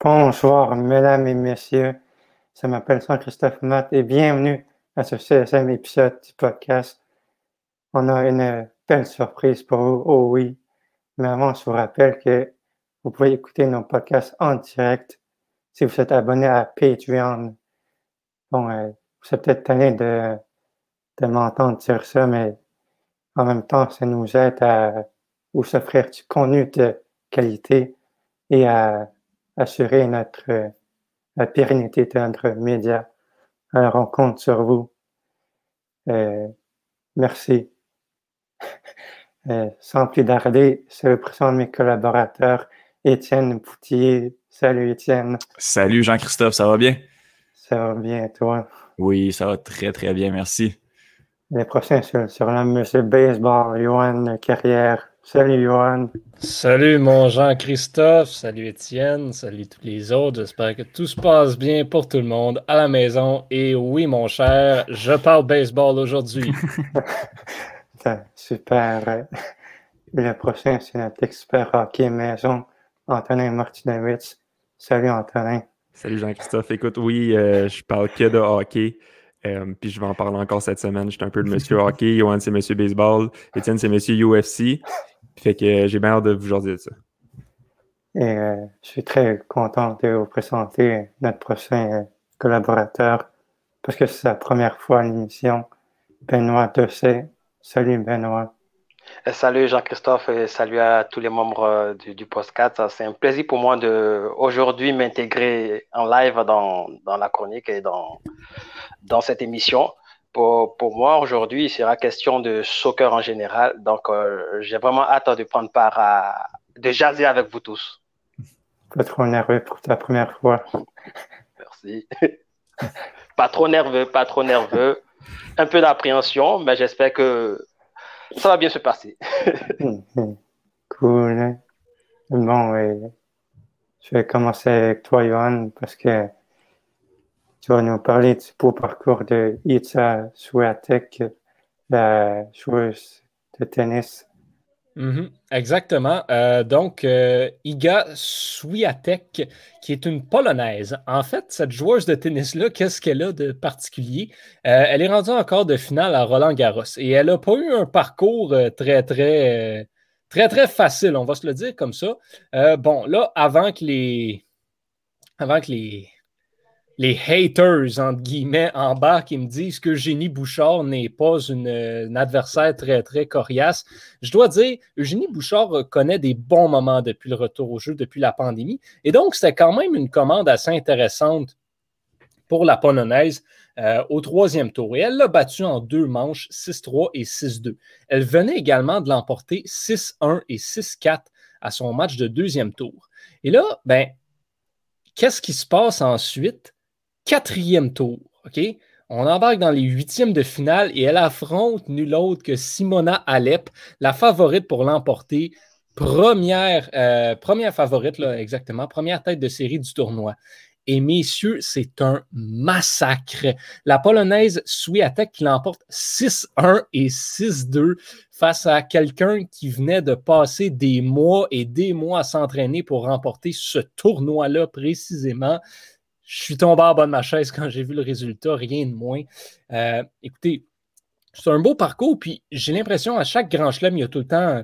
Bonjour, mesdames et messieurs. Ça m'appelle Jean-Christophe Matt et bienvenue à ce 16e épisode du podcast. On a une belle surprise pour vous. Oh oui. Mais avant, je vous rappelle que vous pouvez écouter nos podcasts en direct si vous êtes abonné à Patreon. Bon, euh, vous êtes peut-être tanné de, de m'entendre dire ça, mais en même temps, ça nous aide à vous offrir du contenu de qualité et à assurer notre la pérennité de notre média. Alors, on compte sur vous. Euh, merci. Euh, sans plus tarder, c'est le président de mes collaborateurs, Étienne Poutier. Salut Étienne. Salut Jean-Christophe, ça va bien? Ça va bien, toi? Oui, ça va très très bien, merci. Les prochains sur, sur le Monsieur Baseball, Johan Carrière. Salut Johan. Salut mon Jean-Christophe, salut Étienne, salut tous les autres. J'espère que tout se passe bien pour tout le monde à la maison. Et oui, mon cher, je parle baseball aujourd'hui. Super. Le prochain, c'est notre expert hockey maison, Antonin Martinovitz. Salut Antonin. Salut Jean-Christophe. Écoute, oui, euh, je parle que de hockey. Euh, puis je vais en parler encore cette semaine. Je suis un peu le monsieur hockey. Johan, c'est monsieur baseball. Étienne, c'est monsieur UFC. Fait que euh, j'ai bien hâte de vous jaser de ça. Et euh, je suis très content de vous présenter notre prochain euh, collaborateur parce que c'est sa première fois à l'émission, Benoît Dessay. Salut Benoît. Salut Jean-Christophe et salut à tous les membres du, du podcast. C'est un plaisir pour moi de aujourd'hui m'intégrer en live dans, dans, la chronique et dans, dans cette émission pour, pour moi, aujourd'hui, il sera question de soccer en général. Donc, euh, j'ai vraiment hâte de prendre part à, de jaser avec vous tous. Pas trop nerveux pour ta première fois. Merci. pas trop nerveux, pas trop nerveux. Un peu d'appréhension, mais j'espère que ça va bien se passer. cool. Bon, oui. je vais commencer avec toi, Johan, parce que tu vas nous parler du beau parcours de Itza Swiatek, la joueuse de tennis. -hmm, exactement. Euh, donc, euh, Iga Swiatek, qui est une Polonaise. En fait, cette joueuse de tennis-là, qu'est-ce qu'elle a de particulier? Euh, elle est rendue encore de finale à Roland Garros et elle n'a pas eu un parcours très, très, très, très facile, on va se le dire comme ça. Bon, là, avant que les. Avant que les les haters, entre guillemets, en bas qui me disent que Eugénie Bouchard n'est pas une, adversaire très, très coriace. Je dois dire, Eugénie Bouchard connaît des bons moments depuis le retour au jeu, depuis la pandémie. Et donc, c'était quand même une commande assez intéressante pour la Polonaise euh, au troisième tour. Et elle l'a battue en deux manches, 6-3 et 6-2. Elle venait également de l'emporter 6-1 et 6-4 à son match de deuxième tour. Et là, ben, qu'est-ce qui se passe ensuite? Quatrième tour. OK? On embarque dans les huitièmes de finale et elle affronte nul autre que Simona Alep, la favorite pour l'emporter. Première, euh, première favorite, là, exactement, première tête de série du tournoi. Et messieurs, c'est un massacre. La Polonaise Swiatek qui l'emporte 6-1 et 6-2 face à quelqu'un qui venait de passer des mois et des mois à s'entraîner pour remporter ce tournoi-là précisément je suis tombé en bas de ma chaise quand j'ai vu le résultat, rien de moins. Euh, écoutez, c'est un beau parcours, puis j'ai l'impression à chaque grand chelem, il y a tout le temps,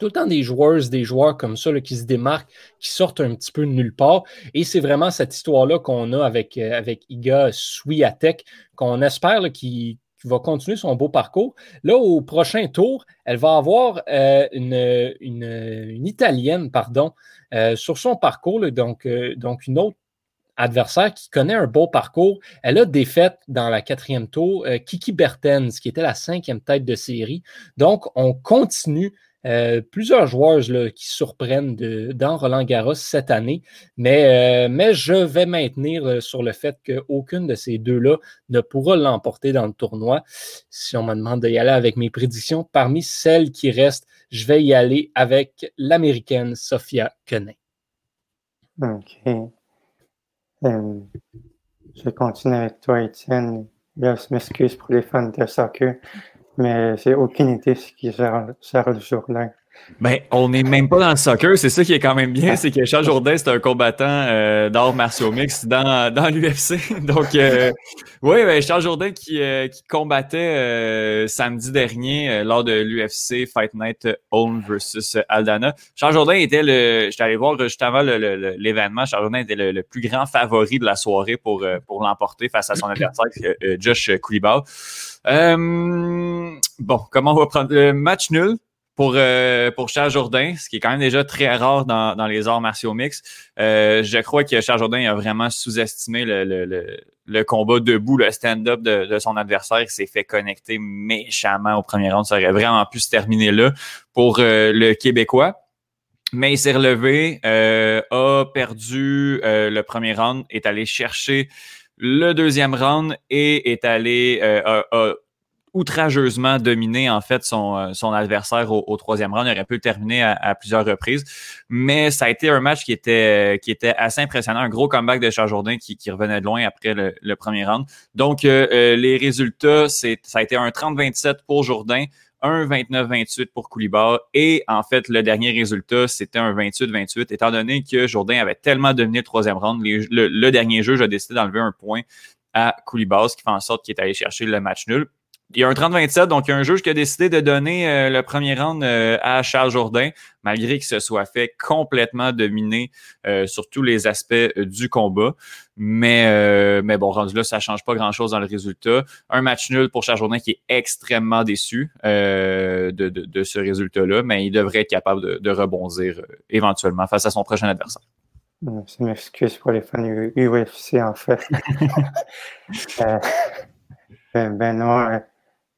tout le temps des joueurs, des joueurs comme ça là, qui se démarquent, qui sortent un petit peu de nulle part. Et c'est vraiment cette histoire-là qu'on a avec, euh, avec Iga Swiatek, qu'on espère qu'il va continuer son beau parcours. Là, au prochain tour, elle va avoir euh, une, une, Italienne pardon, sur son parcours, là, donc, donc une autre adversaire qui connaît un beau parcours. Elle a défaite dans la quatrième tour euh, Kiki Bertens, qui était la cinquième tête de série. Donc, on continue. Euh, plusieurs joueurs là, qui surprennent dans Roland Garros cette année, mais, euh, mais je vais maintenir sur le fait qu'aucune de ces deux-là ne pourra l'emporter dans le tournoi. Si on me demande d'y aller avec mes prédictions, parmi celles qui restent, je vais y aller avec l'américaine Sophia Kenin. OK. Euh, je continue avec toi, Étienne. Je m'excuse pour les fans de soccer, mais j'ai aucune idée ce qui sera, sera le jour-là. Ben, on n'est même pas dans le soccer. C'est ça qui est quand même bien, c'est que Charles Jourdain, c'est un combattant euh, d'arts martiaux mix dans, dans l'UFC. Donc, euh, oui, ben, Charles Jourdain qui, euh, qui combattait euh, samedi dernier lors de l'UFC Fight Night Home versus Aldana. Charles Jourdain était le, j'étais allé voir juste avant l'événement, Charles Jourdain était le, plus grand favori de la soirée pour, pour l'emporter face à son adversaire, Josh Koulibaly. bon, comment on va prendre le match nul? Pour, euh, pour Charles Jourdain, ce qui est quand même déjà très rare dans, dans les arts martiaux mixtes. Euh, je crois que Charles Jourdain a vraiment sous-estimé le, le, le, combat debout, le stand-up de, de, son adversaire. Il s'est fait connecter méchamment au premier round. Ça aurait vraiment pu se terminer là pour euh, le Québécois. Mais il s'est relevé, euh, a perdu le premier round, est allé chercher le deuxième round et est allé a, outrageusement dominé en fait son, euh, son adversaire au, troisième round. Il aurait pu le terminer à, plusieurs reprises, mais ça a été un match qui était qui était assez impressionnant, un gros comeback de Charles Jourdain qui, qui revenait de loin après le, premier round. Donc euh, euh, les résultats, c'est ça a été un 30-27 pour Jourdain. Un 29-28 pour Koulibaly et en fait le dernier résultat c'était un 28-28 étant donné que Jourdain avait tellement dominé le troisième round le, dernier jeu j'ai décidé d'enlever un point à Koulibaly ce qui fait en sorte qu'il est allé chercher le match nul il y a un 30-27, donc il y a un juge qui a décidé de donner euh, le premier round euh, à Charles Jourdain, malgré qu'il se soit fait complètement dominer euh, sur tous les aspects du combat. Mais, mais bon, rendu là, ça change pas grand-chose dans le résultat. Un match nul pour Charles Jourdain qui est extrêmement déçu de, de, de, ce résultat-là, mais il devrait être capable de, de rebondir éventuellement face à son prochain adversaire. Je m'excuse pour les fans UFC, en fait. ben, ben non,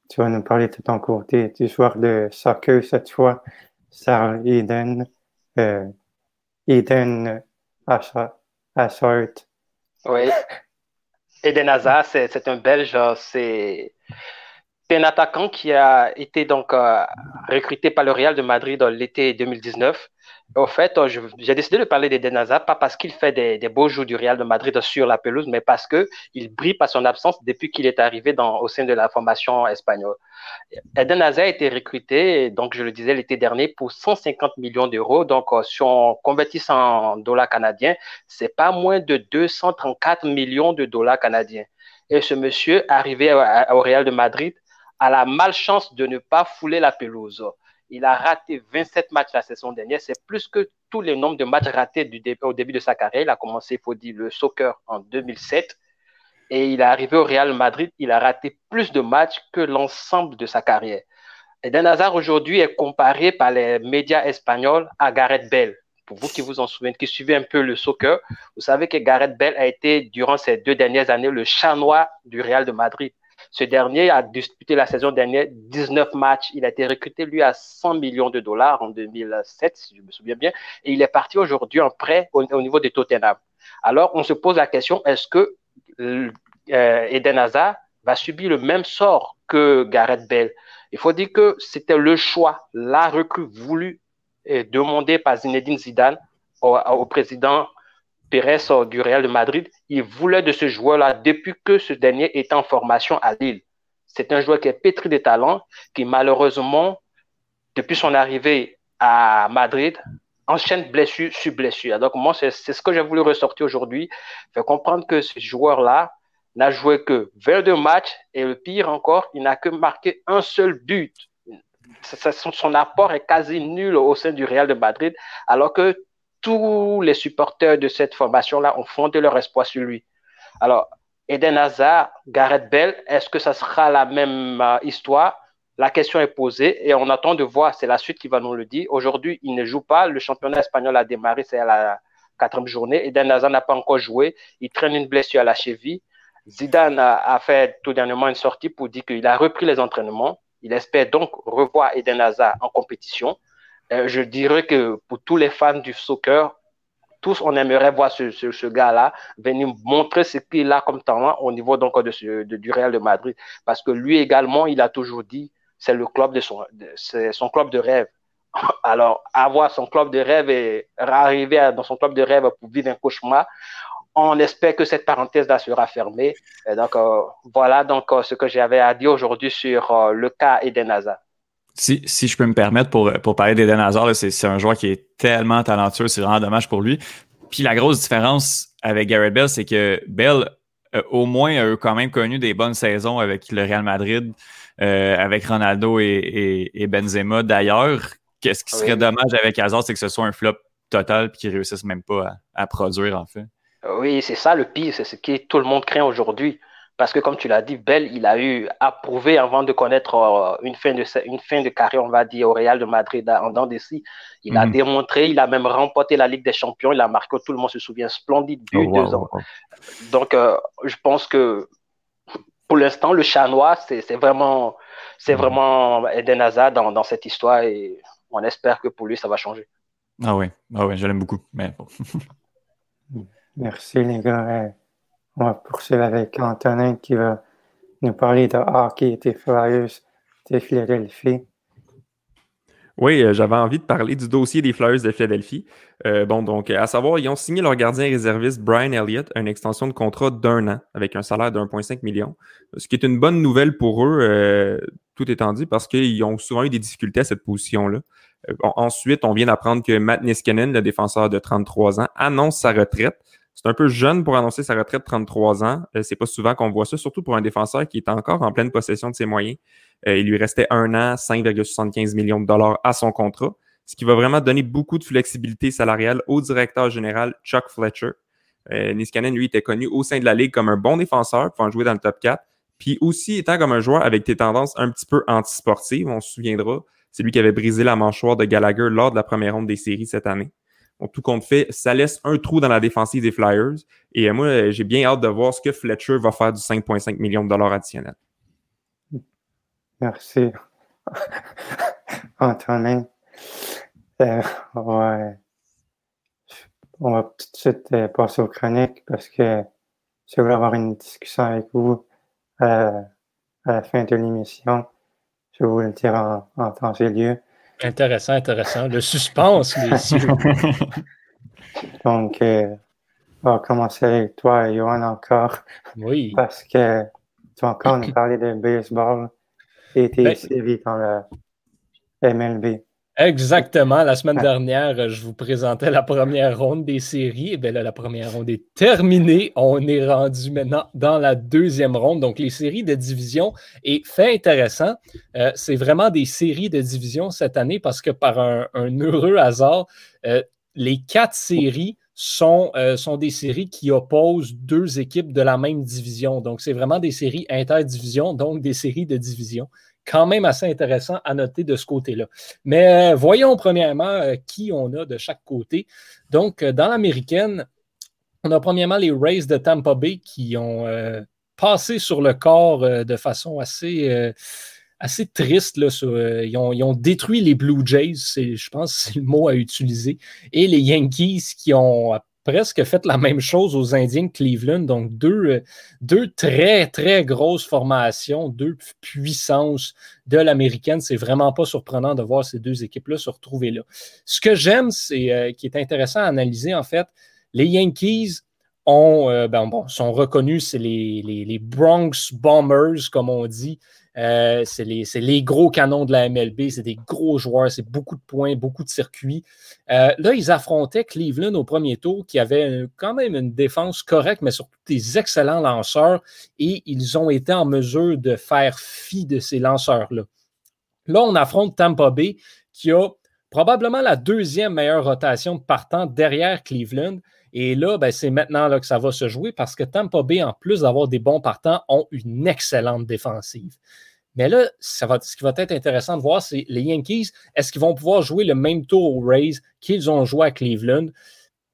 tu vas nous parler de ton côté du joueur de soccer cette fois, Sarah Eden, euh, Eden Ashart. Oui. Eden Hazard, c'est un Belge, c'est un attaquant qui a été donc euh, recruté par le Real de Madrid dans l'été 2019 au fait, euh, j'ai décidé de parler d'Eden Hazard, pas parce qu'il fait des, beaux jours du Real de Madrid sur la pelouse, mais parce qu'il brille par son absence depuis qu'il est arrivé au sein de la formation espagnole. Eden a été recruté, donc je le disais l'été dernier, pour 150 millions d'euros. Donc, euh, si on convertit en dollars canadiens, c'est pas moins de 234 millions de dollars canadiens. Et ce monsieur, arrivé au Real de Madrid, a la malchance de ne pas fouler la pelouse. Il a raté 27 matchs la saison dernière. C'est plus que tous les nombres de matchs ratés au début de sa carrière. Il a commencé, il faut dire, le soccer en 2007. Et il est arrivé au Real Madrid. Il a raté plus de matchs que l'ensemble de sa carrière. Eden Hazard aujourd'hui est comparé par les médias espagnols à Gareth Bale. Pour vous qui vous en souvenez, qui suivez un peu le soccer, vous savez que Gareth Bale a été, durant ces deux dernières années, le chat noir du Real de Madrid. Ce dernier a disputé la saison dernière 19 matchs. Il a été recruté, lui, à 100 millions de dollars en 2007, si je me souviens bien. Et il est parti aujourd'hui en prêt au, niveau de Tottenham. Alors, on se pose la question, est-ce que euh, Eden Hazard va subir le même sort que Gareth Bale? Il faut dire que c'était le choix, la recrue voulue et demandée par Zinedine Zidane au président Pérez du Real de Madrid, il voulait de ce joueur-là depuis que ce dernier est en formation à Lille. C'est un joueur qui est pétri de talent, qui malheureusement, depuis son arrivée à Madrid, enchaîne blessure sur blessure. Donc moi, c'est ce que j'ai voulu ressortir aujourd'hui, faire comprendre que ce joueur-là n'a joué que 22 matchs et le pire encore, il n'a que marqué un seul but. Son apport est quasi nul au sein du Real de Madrid, alors que tous les supporters de cette formation-là ont fondé leur espoir sur lui. Alors, Eden Hazard, Gareth Bell, est-ce que ça sera la même euh, histoire? La question est posée et on attend de voir. C'est la suite qui va nous le dire. Aujourd'hui, il ne joue pas. Le championnat espagnol a démarré, c'est à la quatrième journée. Eden Hazard n'a pas encore joué. Il traîne une blessure à la cheville. Zidane a, fait tout dernièrement une sortie pour dire qu'il a repris les entraînements. Il espère donc revoir Eden Hazard en compétition. Euh, je dirais que pour tous les fans du soccer, tous on aimerait voir ce, ce, gars-là venir montrer ce qu'il a comme talent au niveau donc de, du Real de Madrid. Parce que lui également, il a toujours dit, c'est le club de son, c'est son club de rêve. Alors, avoir son club de rêve et arriver dans son club de rêve pour vivre un cauchemar, on espère que cette parenthèse-là sera fermée. donc, euh, voilà donc euh, ce que j'avais à dire aujourd'hui sur le cas Eden Hazard. Si, si, je peux me permettre pour, pour parler d'Eden Hazard, c'est un joueur qui est tellement talentueux, c'est vraiment dommage pour lui. Puis la grosse différence avec Garrett Bell, c'est que Bell, euh, au moins, a quand même connu des bonnes saisons avec le Real Madrid, euh, avec Ronaldo et, et, Benzema. D'ailleurs, qu'est-ce qui serait dommage avec Hazard, c'est que ce soit un flop total et qu'il réussisse même pas à, à produire, en fait. Oui, c'est ça le pire, c'est ce que tout le monde craint aujourd'hui. Parce que, comme tu l'as dit, Bell, il a eu à prouver avant de connaître euh, une, fin de, une fin de carrière, on va dire, au Real de Madrid en dents Il a mhm. démontré, il a même remporté la Ligue des Champions, il a marqué, tout le monde se souvient, splendide but, oh, deux ans. Donc, euh, je pense que pour l'instant, le chanois, c'est vraiment, c'est mhm. vraiment Eden Hazard dans, dans, cette histoire et on espère que pour lui, ça va changer. Ah oui, ah oui je l'aime beaucoup. Mais Merci les gars. On va poursuivre avec Antonin qui va nous parler de hockey des Flyers de Philadelphie. Oui, euh, j'avais envie de parler du dossier des Flyers de Philadelphie. Euh, bon, donc, à savoir, ils ont signé leur gardien réserviste Brian Elliott une extension de contrat d'un an avec un salaire de 1,5 million. Ce qui est une bonne nouvelle pour eux, euh, tout étant dit, parce qu'ils ont souvent eu des difficultés à cette position-là. ensuite, on vient d'apprendre que Matt Niskanen, le défenseur de 33 ans, annonce sa retraite. C'est un peu jeune pour annoncer sa retraite de 33 ans. Euh, c'est pas souvent qu'on voit ça, surtout pour un défenseur qui est encore en pleine possession de ses moyens. Euh, il lui restait un an, 5,75 millions de dollars à son contrat, ce qui va vraiment donner beaucoup de flexibilité salariale au directeur général Chuck Fletcher. Euh, Niskanen, lui, était connu au sein de la ligue comme un bon défenseur, pouvant jouer dans le top 4, puis aussi étant comme un joueur avec des tendances un petit peu antisportives. On se souviendra, c'est lui qui avait brisé la mâchoire de Gallagher lors de la première ronde des séries cette année tout compte fait, ça laisse un trou dans la défensive des Flyers. Et euh, moi, j'ai bien hâte de voir ce que Fletcher va faire du 5,5 millions de dollars additionnels. Merci. Antonin. Euh, ouais. On va tout de suite euh, passer aux chroniques parce que je voulais avoir une discussion avec vous à la fin de l'émission. Je vous le dire en, en temps et lieu. Intéressant, intéressant. Le suspense, les Donc, euh, on va commencer avec toi, Johan, encore. Oui. Parce que encore nous parler de baseball et tes ben, dans le MLB. Exactement. La semaine dernière, je vous présentais la première ronde des séries. Et eh bien là, la première ronde est terminée. On est rendu maintenant dans la deuxième ronde. Donc, les séries de division. Et fait intéressant, euh, c'est vraiment des séries de division cette année parce que par un, heureux hasard, euh, les quatre séries sont, euh, sont des séries qui opposent deux équipes de la même division. Donc, c'est vraiment des séries interdivision, donc des séries de division quand même assez intéressant à noter de ce côté-là. Mais euh, voyons premièrement euh, qui on a de chaque côté. Donc, euh, dans l'américaine, on a premièrement les Rays de Tampa Bay qui ont passé sur le corps de façon assez assez triste. Là, ils, ont, ils, ont, détruit les Blue Jays, je pense c'est le mot à utiliser, et les Yankees qui ont presque fait la même chose aux Indiens de Cleveland. Donc, deux, euh, très, très grosses formations, deux puissances de l'américaine. C'est vraiment pas surprenant de voir ces deux équipes-là se retrouver là. Ce que j'aime, c'est euh, qui est intéressant à analyser, en fait, les Yankees euh, ben, sont reconnus, c'est les, Bronx Bombers, comme on dit. Euh, c'est les, gros canons de la MLB, c'est des gros joueurs, c'est beaucoup de points, beaucoup de circuits. Euh, là, ils affrontaient Cleveland au premier tour, qui avait quand même une défense correcte, mais surtout des excellents lanceurs, et ils ont été en mesure de faire fi de ces lanceurs-là. Là, on affronte Tampa Bay, qui a probablement la deuxième meilleure rotation partant derrière Cleveland. Et là, ben, c'est maintenant là, que ça va se jouer parce que Tampa Bay, en plus d'avoir des bons partants, ont une excellente défensive. Mais là, ce qui va être intéressant de voir, c'est les Yankees, est-ce qu'ils vont pouvoir jouer le même tour aux Rays qu'ils ont joué à Cleveland?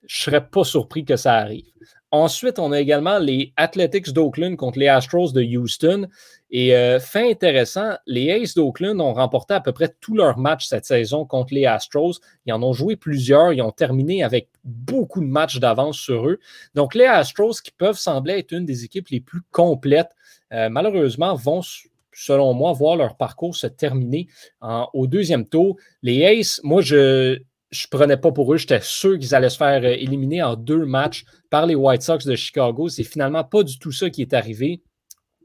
Je ne serais pas surpris que ça arrive. Ensuite, on a également les Athletics d'Oakland contre les Astros de Houston. Et euh, fin intéressant, les Aces d'Oakland ont remporté à peu près tous leurs matchs cette saison contre les Astros. Ils en ont joué plusieurs. Ils ont terminé avec beaucoup de matchs d'avance sur eux. Donc, les Astros, qui peuvent sembler être une des équipes les plus complètes, euh, malheureusement, vont selon moi, voir leur parcours se terminer au deuxième tour. Les Aces, moi, je ne prenais pas pour eux. J'étais sûr qu'ils allaient se faire euh, éliminer en deux matchs par les White Sox de Chicago. C'est finalement pas du tout ça qui est arrivé.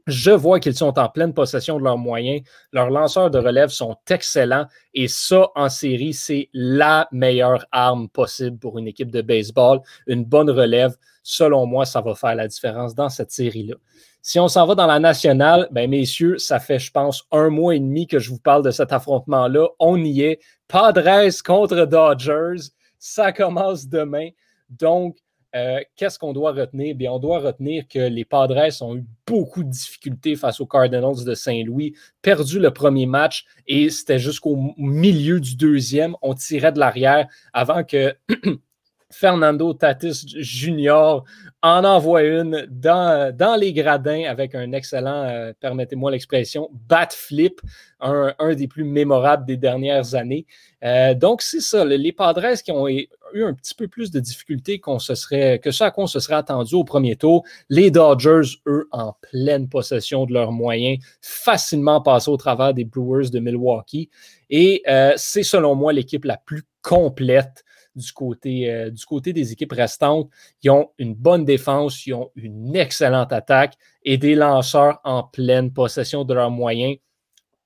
Je vois qu'ils sont en pleine possession de leurs moyens. Leurs lanceurs de relève sont excellents. Et ça, en série, c'est la meilleure arme possible pour une équipe de baseball. Une bonne relève, selon moi, ça va faire la différence dans cette série-là. Si on s'en va dans la nationale, ben messieurs, ça fait, je pense, un mois et demi que je vous parle de cet affrontement-là. On y est. Padres contre Dodgers. Ça commence demain. Donc, euh, qu'est-ce qu'on doit retenir? Bien, on doit retenir que les Padres ont eu beaucoup de difficultés face aux Cardinals de Saint-Louis, perdu le premier match et c'était jusqu'au milieu du deuxième. On tirait de l'arrière avant que Fernando Tatis Jr. en envoie une dans, dans les gradins avec un excellent, euh, permettez-moi l'expression, bat flip, un, des plus mémorables des dernières années. Euh, donc, c'est ça, les Padres qui ont eu un petit peu plus de difficultés que ce à quoi on se serait attendu au premier tour. Les Dodgers, eux, en pleine possession de leurs moyens, facilement passés au travers des Brewers de Milwaukee. Et euh, c'est selon moi l'équipe la plus complète euh, du côté des équipes restantes. Ils ont une bonne défense, ils ont une excellente attaque et des lanceurs en pleine possession de leurs moyens.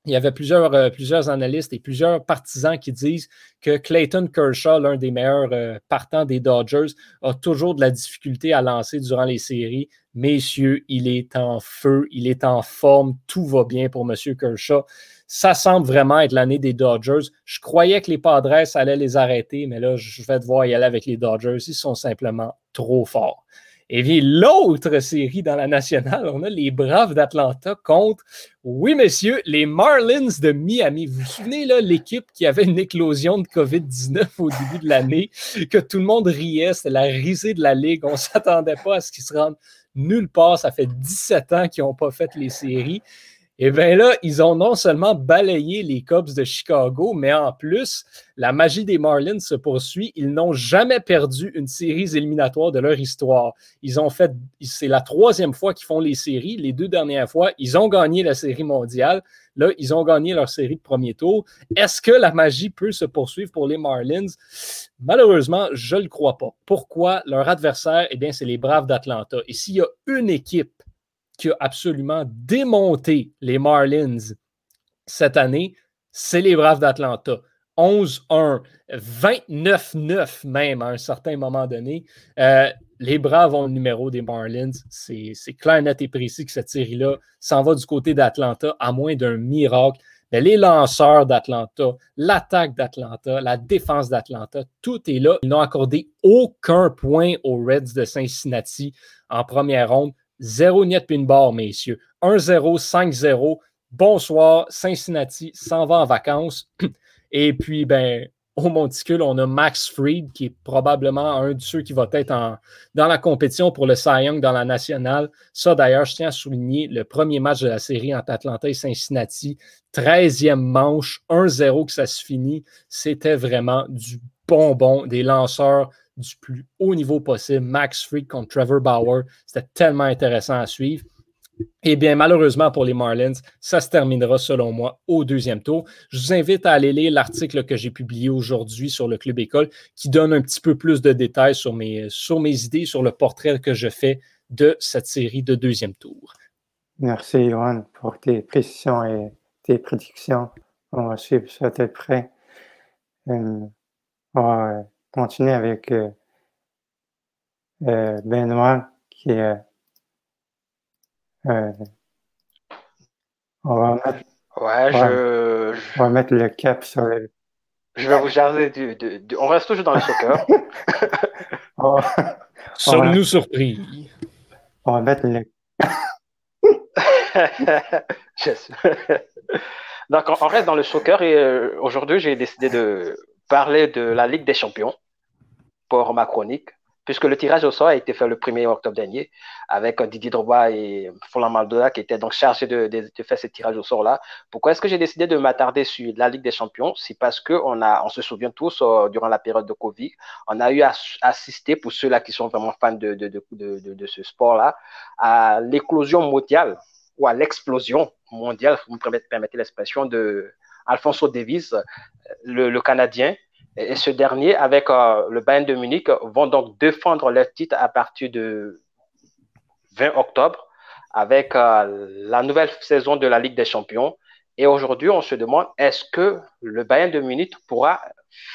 Il y avait plusieurs, euh, plusieurs analystes et plusieurs partisans qui disent que Clayton Kershaw, l'un des meilleurs euh, partants des Dodgers, a toujours de la difficulté à lancer durant les séries. Messieurs, il est en feu, il est en forme, tout va bien pour M. Kershaw. Ça semble vraiment être l'année des Dodgers. Je croyais que les Padres allaient les arrêter, mais là, je vais devoir y aller avec les Dodgers. Ils sont simplement trop forts. Et puis l'autre série dans la nationale, on a les Braves d'Atlanta contre, oui messieurs, les Marlins de Miami. Vous vous souvenez, là, l'équipe qui avait une éclosion de COVID-19 au début de l'année, que tout le monde riait, c'était la risée de la Ligue. On ne s'attendait pas à ce qu'ils se rendent nulle part. Ça fait 17 ans qu'ils n'ont pas fait les séries. Et eh bien là, ils ont non seulement balayé les Cubs de Chicago, mais en plus, la magie des Marlins se poursuit. Ils n'ont jamais perdu une série éliminatoire de leur histoire. Ils ont fait, c'est la troisième fois qu'ils font les séries. Les deux dernières fois, ils ont gagné la série mondiale. Là, ils ont gagné leur série de premier tour. Est-ce que la magie peut se poursuivre pour les Marlins? Malheureusement, je ne le crois pas. Pourquoi? Leur adversaire, eh bien, c'est les Braves d'Atlanta. Et s'il y a une équipe qui a absolument démonté les Marlins cette année, c'est les Braves d'Atlanta. 11-1, 29-9 même à un certain moment donné. Euh, les Braves ont le numéro des Marlins. C'est clair, net et précis que cette série-là s'en va du côté d'Atlanta, à moins d'un miracle. Mais les lanceurs d'Atlanta, l'attaque d'Atlanta, la défense d'Atlanta, tout est là. Ils n'ont accordé aucun point aux Reds de Cincinnati en première ronde. Zéro net pinball, messieurs. 1-0, 5-0. Bonsoir, Cincinnati s'en va en vacances. Et puis, ben, au monticule, on a Max Fried, qui est probablement un de ceux qui va être dans la compétition pour le Cy Young dans la nationale. Ça, d'ailleurs, je tiens à souligner le premier match de la série entre Atlanta et Cincinnati. 13e manche, 1-0 que ça se finit. C'était vraiment du bonbon, des lanceurs du plus haut niveau possible. Max Fried contre Trevor Bauer. C'était tellement intéressant à suivre. Eh bien, malheureusement pour les Marlins, ça se terminera selon moi au deuxième tour. Je vous invite à aller lire l'article que j'ai publié aujourd'hui sur le Club École qui donne un petit peu plus de détails sur mes, idées, sur le portrait que je fais de cette série de deuxième tour. Merci, Johan, pour tes précisions et tes prédictions. On va suivre ça de près. Euh, va continuer avec euh, euh, Benoît qui est. Euh, on va mettre. Ouais, je, on va mettre le cap sur le. Je vais vous jaser du, du, On reste toujours dans le soccer. Sommes-nous surpris? On va mettre le. Donc, on reste dans le soccer et aujourd'hui, j'ai décidé de parler de la Ligue des Champions pour ma chronique, puisque le tirage au sort a été fait le 1er octobre dernier avec Didier Drogba et Folan Maldola qui étaient donc chargés de, faire ce tirage au sort-là. Pourquoi est-ce que j'ai décidé de m'attarder sur la Ligue des Champions? C'est parce qu'on on se souvient tous, euh, durant la période de Covid, on a eu à assister, pour ceux-là qui sont vraiment fans de, de ce sport-là, à l'éclosion mondiale ou à l'explosion mondiale, vous me permettez l'expression, de Alfonso Davis, le, le Canadien, et, ce dernier, avec euh, le Bayern de Munich, vont donc défendre leur titre à partir de 20 octobre avec la nouvelle saison de la Ligue des Champions. Et aujourd'hui, on se demande, est-ce que le Bayern de Munich pourra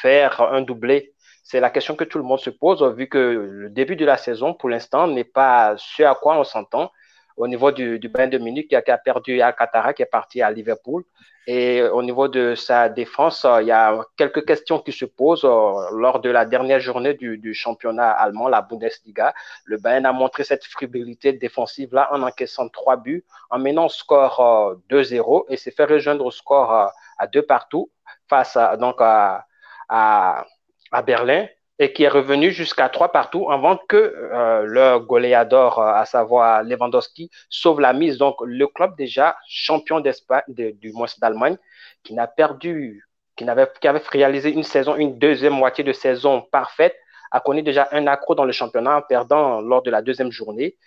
faire un doublé? C'est la question que tout le monde se pose, vu que le début de la saison, pour l'instant, n'est pas ce à quoi on s'entend au niveau du, du Bayern de Munich qui a, perdu à Qatar, qui est parti à Liverpool. Et au niveau de sa défense, euh, il y a quelques questions qui se posent euh, lors de la dernière journée du, du, championnat allemand, la Bundesliga. Le Bayern a montré cette fragilité défensive-là en encaissant trois buts, en menant score 2-0 euh, et s'est fait rejoindre au score à deux partout face à, donc à, à, à Berlin et qui est revenu jusqu'à trois partout avant que euh, le goléador, euh, à savoir Lewandowski, sauve la mise. Donc, le club déjà champion d'Espagne, du moins d'Allemagne, qui n'a perdu, qui, n'avait, avait réalisé une saison, une deuxième moitié de saison parfaite, a connu déjà un accro dans le championnat en perdant lors de la deuxième journée.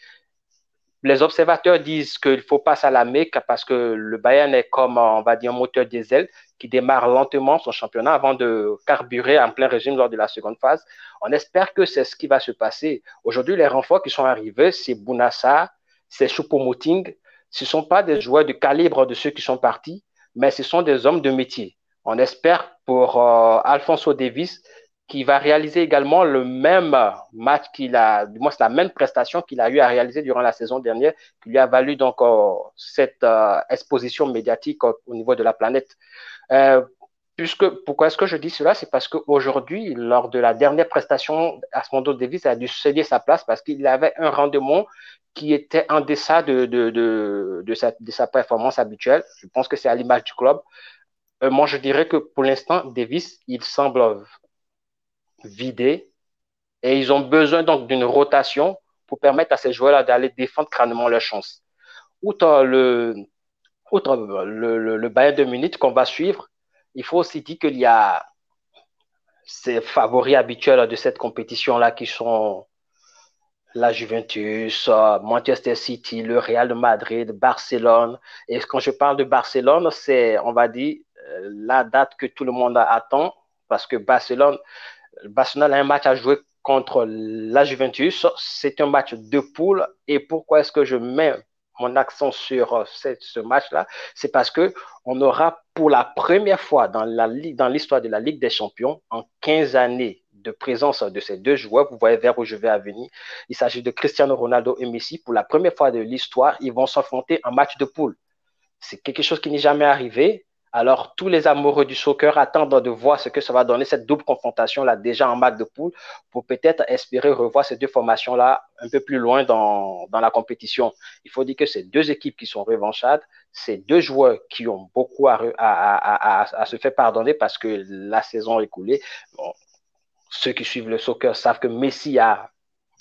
Les observateurs disent qu'il faut pas s'alarmer parce que le Bayern est comme, on va dire, un moteur diesel qui démarre lentement son championnat avant de carburer en plein régime lors de la seconde phase. On espère que c'est ce qui va se passer. Aujourd'hui, les renforts qui sont arrivés, c'est Bounassa, c'est Choupo-Moting. Ce ne sont pas des joueurs du calibre de ceux qui sont partis, mais ce sont des hommes de métier. On espère pour euh, Alfonso Davis qui va réaliser également le même match qu'il a, du moins la même prestation qu'il a eu à réaliser durant la saison dernière, qui lui a valu donc euh, cette euh, exposition médiatique au niveau de la planète. Euh, puisque, pourquoi est-ce que je dis cela? C'est parce qu'aujourd'hui, lors de la dernière prestation, Asmondo Davis a dû céder sa place parce qu'il avait un rendement qui était en deçà de, de, de, de, sa, de sa performance habituelle. Je pense que c'est à l'image du club. Euh, moi, je dirais que pour l'instant, Davis, il semble vidé et ils ont besoin donc d'une rotation pour permettre à ces joueurs-là d'aller défendre crânement leurs chances. Outre le, outre le, le, le Bayern de Munich qu'on va suivre, il faut aussi dire qu'il y a ces favoris habituels de cette compétition-là qui sont la Juventus, Manchester City, le Real Madrid, Barcelone. Et quand je parle de Barcelone, c'est, on va dire, euh, la date que tout le monde attend parce que Barcelone, Barcelone a un match à jouer contre la Juventus. C'est un match de poule. Et pourquoi est-ce que je mets mon accent sur euh, ce match-là, c'est parce que on aura pour la première fois dans l'histoire de la Ligue des Champions, en 15 années de présence de ces deux joueurs, vous voyez vers où je vais à venir, il s'agit de Cristiano Ronaldo et Messi. Pour la première fois de l'histoire, ils vont s'affronter en match de poule. C'est quelque chose qui n'est jamais arrivé. Alors, tous les amoureux du soccer attendent de voir ce que ça va donner, cette double confrontation-là, déjà en match de poule, pour peut-être espérer revoir ces deux formations-là un peu plus loin dans, dans, la compétition. Il faut dire que c'est deux équipes qui sont revanchardes, c'est deux joueurs qui ont beaucoup à, à, à, se faire pardonner parce que la saison est écoulée. Bon, ceux qui suivent le soccer savent que Messi a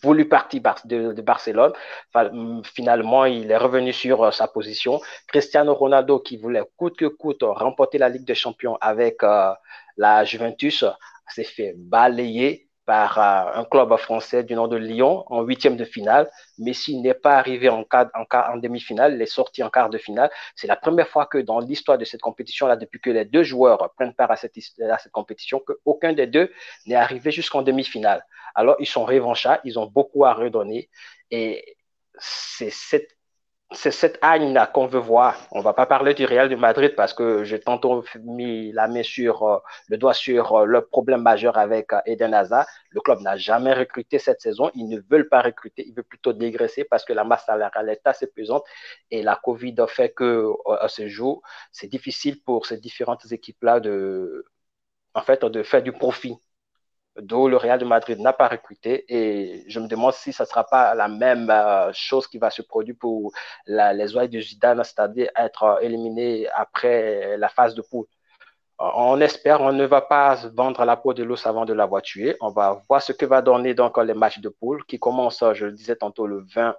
voulu partir de, Barcelone. Finalement, il est revenu sur euh, sa position. Cristiano Ronaldo, qui voulait coûte que coûte remporter la Ligue des Champions avec euh, la Juventus, s'est fait balayer par euh, un club français du nom de Lyon en huitième de finale. Messi n'est pas arrivé en, demi-finale, il est sorti en quart de finale. C'est la première fois que dans l'histoire de cette compétition-là, depuis que les deux joueurs prennent part à cette, à cette compétition, qu'aucun des deux n'est arrivé jusqu'en demi-finale. Alors, ils sont revanchards, ils ont beaucoup à redonner. Et c'est cette c'est cette Agne-là qu'on veut voir. On va pas parler du Real de Madrid parce que j'ai tantôt mis la main sur euh, le doigt sur euh, le problème majeur avec euh, Eden Hazard. Le club n'a jamais recruté cette saison. Ils ne veulent pas recruter. Ils veulent plutôt dégraisser parce que la masse salariale est assez pesante et la Covid fait que à ce jour, c'est difficile pour ces différentes équipes-là de, en fait, de faire du profit d'où le Real de Madrid n'a pas recruté. Et je me demande si ce ne sera pas la même euh, chose qui va se produire pour les oeils de Zidane, c'est-à-dire être éliminé après la phase de poule. On espère, on ne va pas vendre la peau de l'os avant de l'avoir tué. On va voir ce que va donner donc les matchs de poule qui commencent, je le disais tantôt, le 20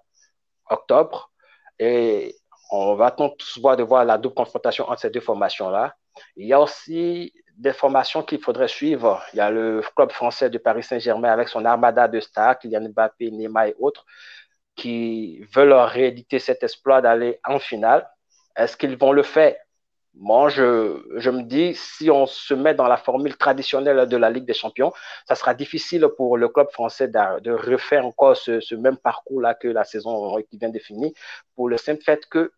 octobre. Et on va tous voir de voir la double confrontation entre ces deux formations-là. Il y a aussi des formations qu'il faudrait suivre. Il y a le club français de Paris Saint-Germain avec son armada de stars, Kylian Mbappé, Neymar et autres, qui veulent rééditer cet exploit d'aller en finale. Est-ce qu'ils vont le faire? Moi, je, me dis, si on se met dans la formule traditionnelle de la Ligue des Champions, ça sera difficile pour le club français de, de refaire encore ce, ce même parcours-là que la saison qui vient de finir, pour le simple fait que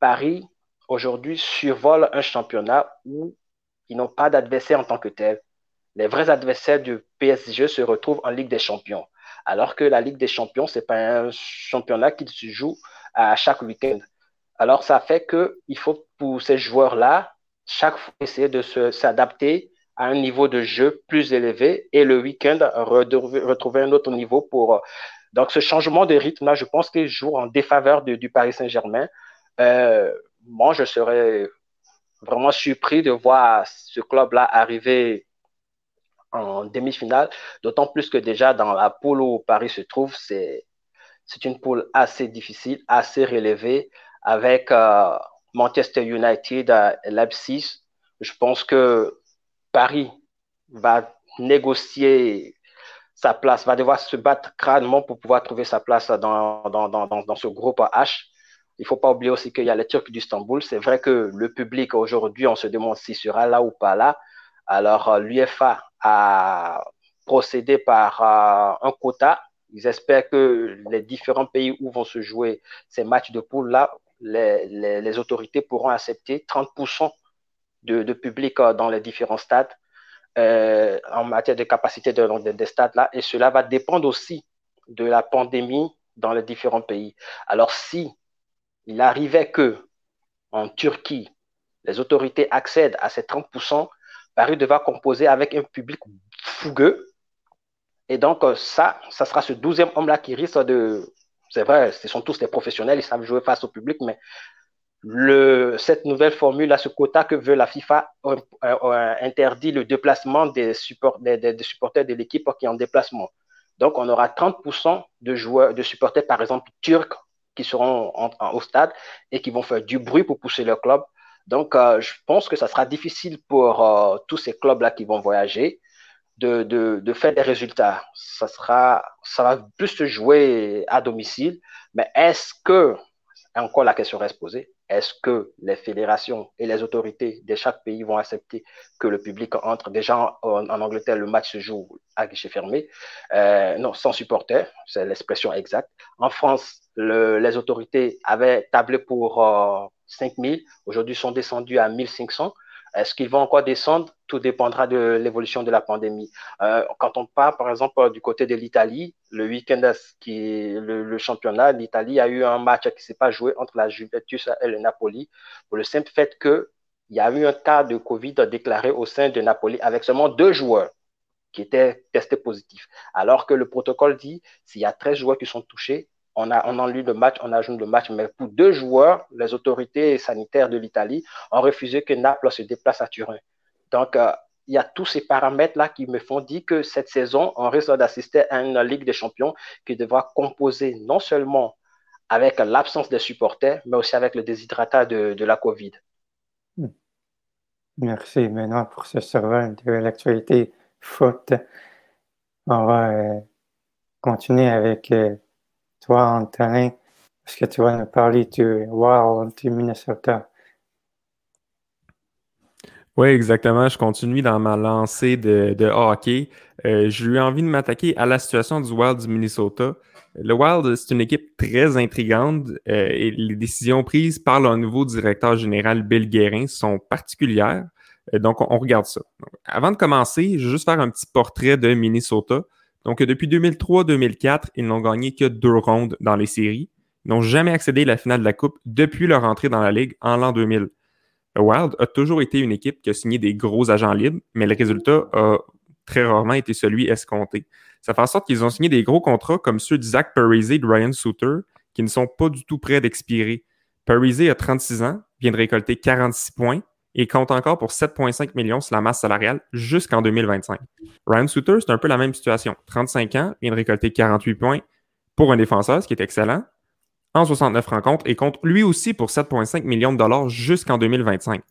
Paris, aujourd'hui, survole un championnat où ils n'ont pas d'adversaire en tant que tel. Les vrais adversaires du PSG se retrouvent en Ligue des Champions. Alors que la Ligue des Champions, ce n'est pas un championnat qui se joue à chaque week-end. Alors, ça fait qu'il faut pour ces joueurs-là, chaque fois essayer de s'adapter à un niveau de jeu plus élevé et le week-end retrouver un autre niveau pour. Donc, ce changement de rythme-là, je pense qu'il joue en défaveur du Paris Saint-Germain. Euh, moi, je serais vraiment surpris de voir ce club-là arriver en demi-finale, d'autant plus que déjà dans la poule où Paris se trouve, c'est une poule assez difficile, assez relevée, avec euh, Manchester United et Leipzig. Je pense que Paris va négocier sa place, va devoir se battre crânement pour pouvoir trouver sa place dans, dans, dans, dans ce groupe H. Il faut pas oublier aussi qu'il y a les Turcs d'Istanbul. C'est vrai que le public aujourd'hui, on se demande s'il sera là ou pas là. Alors, euh, l'UFA a procédé par euh, un quota. Ils espèrent que les différents pays où vont se jouer ces matchs de poule-là, les, autorités pourront accepter 30% de, public euh, dans les différents stades en matière de capacité de, des stades-là. Et cela va dépendre aussi de la pandémie dans les différents pays. Alors, si il arrivait que en Turquie, les autorités accèdent à ces 30%, Paris devra composer avec un public fougueux. Et donc, euh, ça, ça sera ce douzième homme-là qui risque de. C'est vrai, ce sont tous des professionnels, ils savent jouer face au public, mais cette nouvelle formule, à ce quota que veut la FIFA, euh, euh, interdit le déplacement des, des, supporters de l'équipe qui est en déplacement. Donc, on aura 30% de joueurs, de supporters, par exemple, turcs, qui seront au stade et qui vont faire du bruit pour pousser leur club. Donc, euh, je pense que ça sera difficile pour euh, tous ces clubs-là qui vont voyager de, de, faire des résultats. Ça, sera, ça va plus se jouer à domicile. Mais est-ce que, encore la question reste posée, est-ce que les fédérations et les autorités de chaque pays vont accepter que le public entre? Déjà, en, Angleterre, le match se joue à guichet fermé, euh, non, sans supporter, c'est l'expression exacte. En France, le, les autorités avaient tablé pour 5 000. Aujourd'hui, sont descendus à 1500. Est-ce qu'ils vont encore descendre? Tout dépendra de l'évolution de la pandémie. Euh, quand on parle, par exemple, du côté de l'Italie, le week-end qui le, le, championnat, l'Italie a eu un match qui ne s'est pas joué entre la Juventus et le Napoli pour le simple fait qu'il y a eu un cas de Covid déclaré au sein de Napoli avec seulement deux joueurs qui étaient testés positifs. Alors que le protocole dit, s'il y a 13 joueurs qui sont touchés, on, a, on le match, on ajoute le match, mais pour deux joueurs, les autorités sanitaires de l'Italie ont refusé que Naples se déplace à Turin. Donc, euh, il y a tous ces paramètres-là qui me font dire que cette saison, on risque d'assister à une Ligue des champions qui devra composer non seulement avec l'absence des supporters, mais aussi avec le déshydratat de, la COVID. Merci. Maintenant, pour ce survol de l'actualité foot, on va euh, continuer avec euh, toi, Antonin, est-ce que tu vas nous parler du Wild du Minnesota? Oui, exactement. Je continue dans ma lancée de, hockey. Euh, J'ai eu envie de m'attaquer à la situation du Wild du Minnesota. Le Wild, c'est une équipe très intrigante euh, et les décisions prises par leur nouveau directeur général Bill Guérin sont particulières. Euh, donc, on, regarde ça. avant de commencer, je vais juste faire un petit portrait de Minnesota. Donc, depuis 2003-2004, ils n'ont gagné que deux rondes dans les séries. N'ont jamais accédé à la finale de la Coupe depuis leur entrée dans la Ligue en l'an 2000. Le Wild a toujours été une équipe qui a signé des gros agents libres, mais le résultat a très rarement été celui escompté. Ça fait en sorte qu'ils ont signé des gros contrats comme ceux de Zach Parise et de Ryan Suter, qui ne sont pas du tout prêts d'expirer. Parise a 36 ans, vient de récolter 46 points, et compte encore pour 7,5 millions sur la masse salariale jusqu'en 2025. Ryan Suter, c'est un peu la même situation. 35 ans, vient de récolter 48 points pour un défenseur, ce qui est excellent, en 69 rencontres et compte lui aussi pour 7,5 millions de dollars jusqu'en 2025.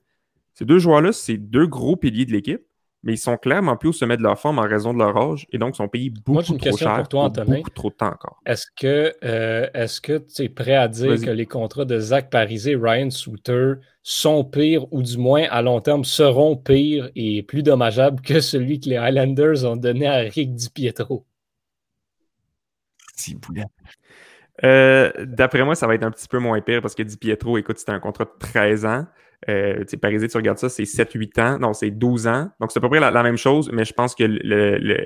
Ces deux joueurs-là, c'est deux gros piliers de l'équipe. Mais ils sont clairement plus au sommet de leur forme en raison de leur âge et donc sont payés beaucoup Moi, j'ai une trop question cher pour toi, Antonin. beaucoup trop de temps encore. Est-ce que euh, est-ce que tu es prêt à dire que les contrats de Zach Parise et Ryan Souter sont pires ou du moins à long terme seront pires et plus dommageables que celui que les Highlanders ont donné à Rick DiPietro? Si, boulet. Euh, D'après moi, ça va être un petit peu moins pire parce que Di Pietro, écoute, c'était un contrat de 13 ans. Euh, Parisé, tu regardes ça, c'est 7-8 ans. Non, c'est 12 ans. Donc, c'est à peu près la, la même chose, mais je pense que le, le,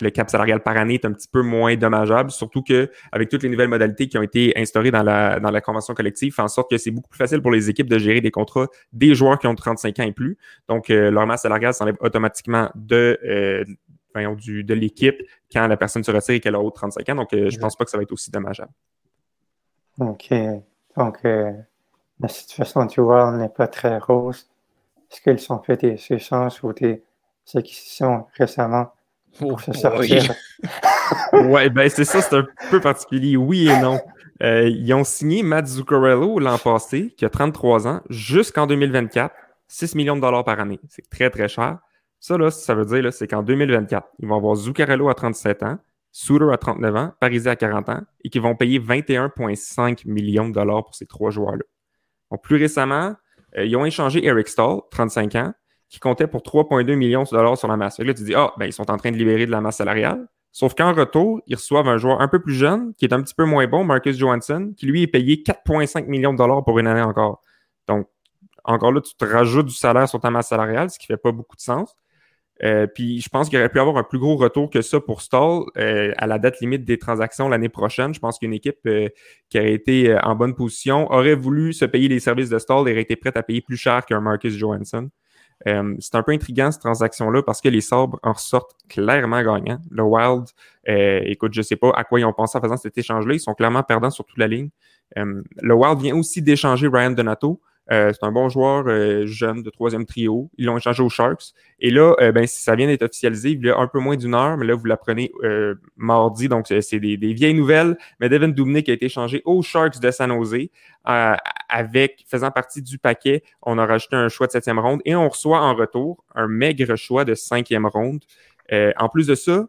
le cap salarial par année est un petit peu moins dommageable, surtout que avec toutes les nouvelles modalités qui ont été instaurées dans la, dans la convention collective, fait en sorte que c'est beaucoup plus facile pour les équipes de gérer des contrats des joueurs qui ont 35 ans et plus. Donc, euh, leur masse salariale s'enlève automatiquement de, euh, du, de l'équipe quand la personne se retire et qu'elle a haut de 35 ans. Donc, euh, je pense pas que ça va être aussi dommageable. OK. Donc, euh, la situation du Wild n'est pas très rose. Est-ce qu'ils ont fait des échanges ou des acquisitions récemment pour se sortir? ouais, ben c'est ça, c'est un peu particulier. Oui et non. Euh, ils ont signé Matt Zuccarello l'an passé, qui a 33 ans, jusqu'en 2024, 6 millions de dollars par année. C'est très, très cher. Ça, là, ça veut dire, c'est qu'en 2024, ils vont avoir Zuccarello à 37 ans, Suter à 39 ans, Parisé à 40 ans, et qui vont payer 21,5 millions de dollars pour ces trois joueurs-là. Plus récemment, euh, ils ont échangé Eric Stahl, 35 ans, qui comptait pour 3,2 millions de dollars sur la masse. Que là, tu dis, ah, ben, ils sont en train de libérer de la masse salariale. Sauf qu'en retour, ils reçoivent un joueur un peu plus jeune, qui est un petit peu moins bon, Marcus Johansson, qui lui est payé 4,5 millions de dollars pour une année encore. Donc, encore là, tu te rajoutes du salaire sur ta masse salariale, ce qui fait pas beaucoup de sens. Euh, puis je pense qu'il aurait pu avoir un plus gros retour que ça pour Stall euh, à la date limite des transactions l'année prochaine. Je pense qu'une équipe euh, qui aurait été euh, en bonne position aurait voulu se payer les services de Stall et aurait été prête à payer plus cher qu'un Marcus Johansson. Euh, c'est un peu intriguant cette transaction-là parce que les sabres en ressortent clairement gagnants. Le Wild, écoute, je sais pas à quoi ils ont pensé en faisant cet échange-là. Ils sont clairement perdants sur toute la ligne. Le Wild vient aussi d'échanger Ryan Donato. Euh, c'est un bon joueur euh, jeune de troisième trio. Ils l'ont échangé aux Sharks. Et là, euh, ben, ça vient d'être officialisé il y a un peu moins d'une heure, mais là, vous l'apprenez euh, mardi, donc c'est des, des, vieilles nouvelles. Mais Devin Dubnik a été échangé aux Sharks de San Jose avec, faisant partie du paquet, on a rajouté un choix de septième ronde et on reçoit en retour un maigre choix de cinquième ronde. en plus de ça,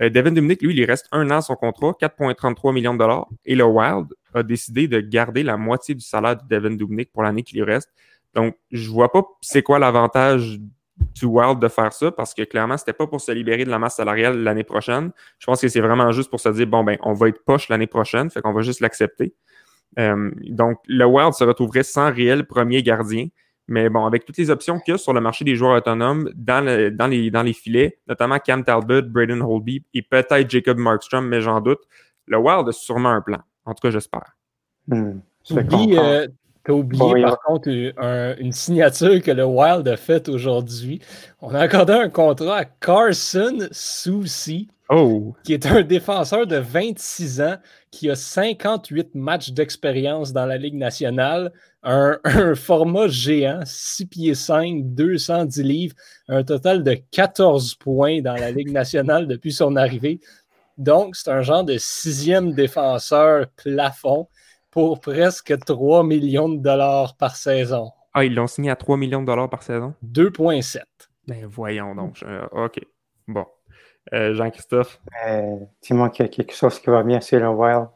Devin Dubnik, lui, il reste un an son contrat, 4,33 millions de dollars. Et le Wild a décidé de garder la moitié du salaire de Devin Dubnik pour l'année qui lui reste. Donc, je vois pas c'est quoi l'avantage du Wild de faire ça parce que clairement, c'était pas pour se libérer de la masse salariale l'année prochaine. Je pense que c'est vraiment juste pour se dire, bon, ben, on va être poche l'année prochaine, fait qu'on va juste l'accepter. Euh, donc, le Wild se retrouverait sans réel premier gardien. Mais bon, avec toutes les options qu'il y a sur le marché des joueurs autonomes dans, le, dans, les, dans les filets, notamment Cam Talbot, Braden Holby et peut-être Jacob Markstrom, mais j'en doute, le Wild a sûrement un plan. En tout cas, j'espère. Hmm, tu oublies, euh, as oublié bon, par contre un, une signature que le Wild a faite aujourd'hui. On a accordé un contrat à Carson Soucy, oh. qui est un défenseur de 26 ans qui a 58 matchs d'expérience dans la Ligue nationale, un, un, format géant, 6 pieds 5, 210 livres, un total de 14 points dans la Ligue nationale depuis son arrivée. Donc, c'est un genre de sixième défenseur plafond pour presque 3 millions de dollars par saison. Ah, ils l'ont signé à 3 millions de dollars par saison? 2,7. Ben voyons donc. Euh, OK. Bon. Euh, Jean-Christophe? Euh, Dis-moi qu'il y a quelque chose qui va bien sur le Wild.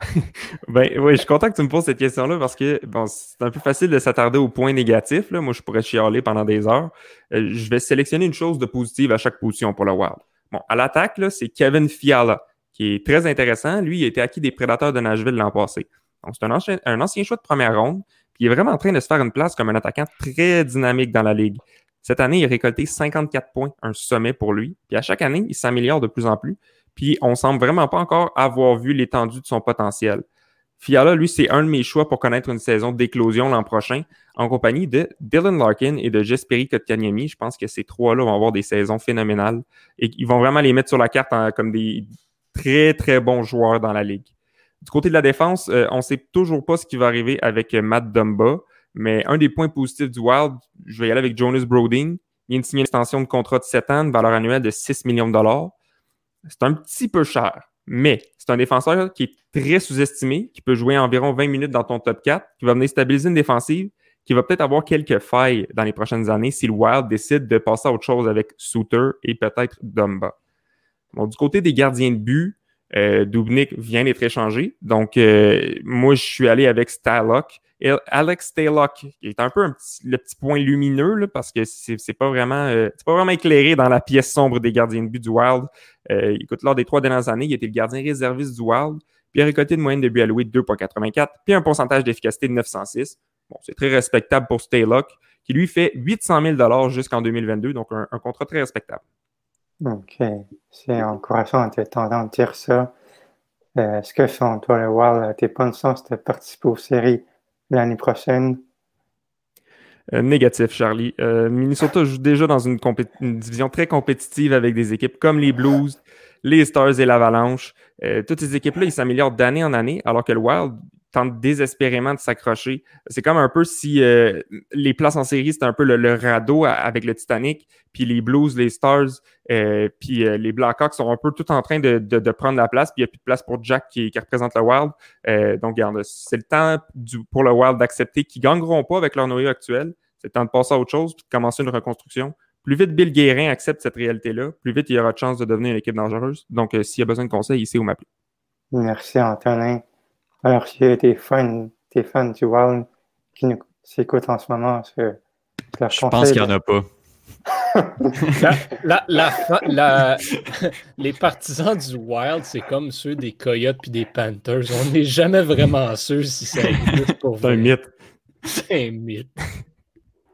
ben oui, je suis content que tu me poses cette question-là parce que bon, c'est un peu facile de s'attarder aux points négatifs. Là. Moi, je pourrais chialer pendant des heures. Euh, je vais sélectionner une chose de positive à chaque position pour le Wild. Bon, à l'attaque, c'est Kevin Fiala, qui est très intéressant. Lui, il a été acquis des prédateurs de Nashville l'an passé. Donc, c'est un ancien, un ancien choix de première ronde. Puis il est vraiment en train de se faire une place comme un attaquant très dynamique dans la ligue. Cette année, il a récolté 54 points, un sommet pour lui. Puis à chaque année, il s'améliore de plus en plus. Puis on semble vraiment pas encore avoir vu l'étendue de son potentiel. Fiala, lui, c'est un de mes choix pour connaître une saison d'éclosion l'an prochain, en compagnie de Dylan Larkin et de Jesperi Kotkaniemi. Je pense que ces trois-là vont avoir des saisons phénoménales et ils vont vraiment les mettre sur la carte en, comme des très, très bons joueurs dans la ligue. Du côté de la défense, euh, on ne sait toujours pas ce qui va arriver avec Matt Dumba. Mais un des points positifs du Wild, je vais y aller avec Jonas Broding. Il vient de signer une extension de contrat de 7 ans, valeur annuelle de 6 millions de dollars. C'est un petit peu cher, mais c'est un défenseur qui est très sous-estimé, qui peut jouer environ 20 minutes dans ton top 4, qui va venir stabiliser une défensive qui va peut-être avoir quelques failles dans les prochaines années si le Wild décide de passer à autre chose avec Souter et peut-être Dumba. Bon, du côté des gardiens de but, euh, Dubnik vient d'être échangé. Donc, euh, moi, je suis allé avec Stalock. Alex Stalock, qui est un peu le petit point lumineux, là, parce que c'est pas vraiment euh, c'est pas vraiment éclairé dans la pièce sombre des gardiens de but du Wild. Euh, écoute, lors des trois dernières années, il était le gardien réserviste du Wild, puis il a récolté une moyenne de but alloué de 2,84, puis un pourcentage d'efficacité de 906. Bon, c'est très respectable pour Stalock, qui lui fait 800 000 jusqu'en 2022, donc un contrat très respectable. OK. C'est encourageant de dire ça. Euh, Est-ce que selon toi, le Wild a tes bonnes chances de participer aux séries l'année prochaine? Euh, négatif, Charlie. Euh, Minnesota joue déjà dans une, une, division très compétitive avec des équipes comme les Blues, les Stars et l'Avalanche. Euh, toutes ces équipes-là, ils s'améliorent d'année en année, alors que le Wild, tente désespérément de s'accrocher. C'est comme un peu si euh, les places en série, c'était un peu le, radeau avec le Titanic, puis les Blues, les Stars, euh, puis euh, les Blackhawks sont un peu tout en train de, prendre la place, puis il n'y a plus de place pour Jack qui, représente le Wild. Euh, donc, c'est le temps pour le Wild d'accepter qu'ils ne gagneront pas avec leur noyau actuel. C'est le temps de passer à autre chose, puis de commencer une reconstruction. Plus vite Bill Guérin accepte cette réalité-là, plus vite il y aura de chance de devenir une équipe dangereuse. Donc, s'il y a besoin de conseils, il sait où m'appeler. Merci, Antonin. Alors, s'il y a des fans, des fans du Wild qui nous écoutent en ce moment, je, je pense qu'il n'y en a pas. la, la, la, les partisans du Wild, c'est comme ceux des Coyotes puis des Panthers. On n'est jamais vraiment sûr si ça existe pour C'est un mythe. C'est un mythe.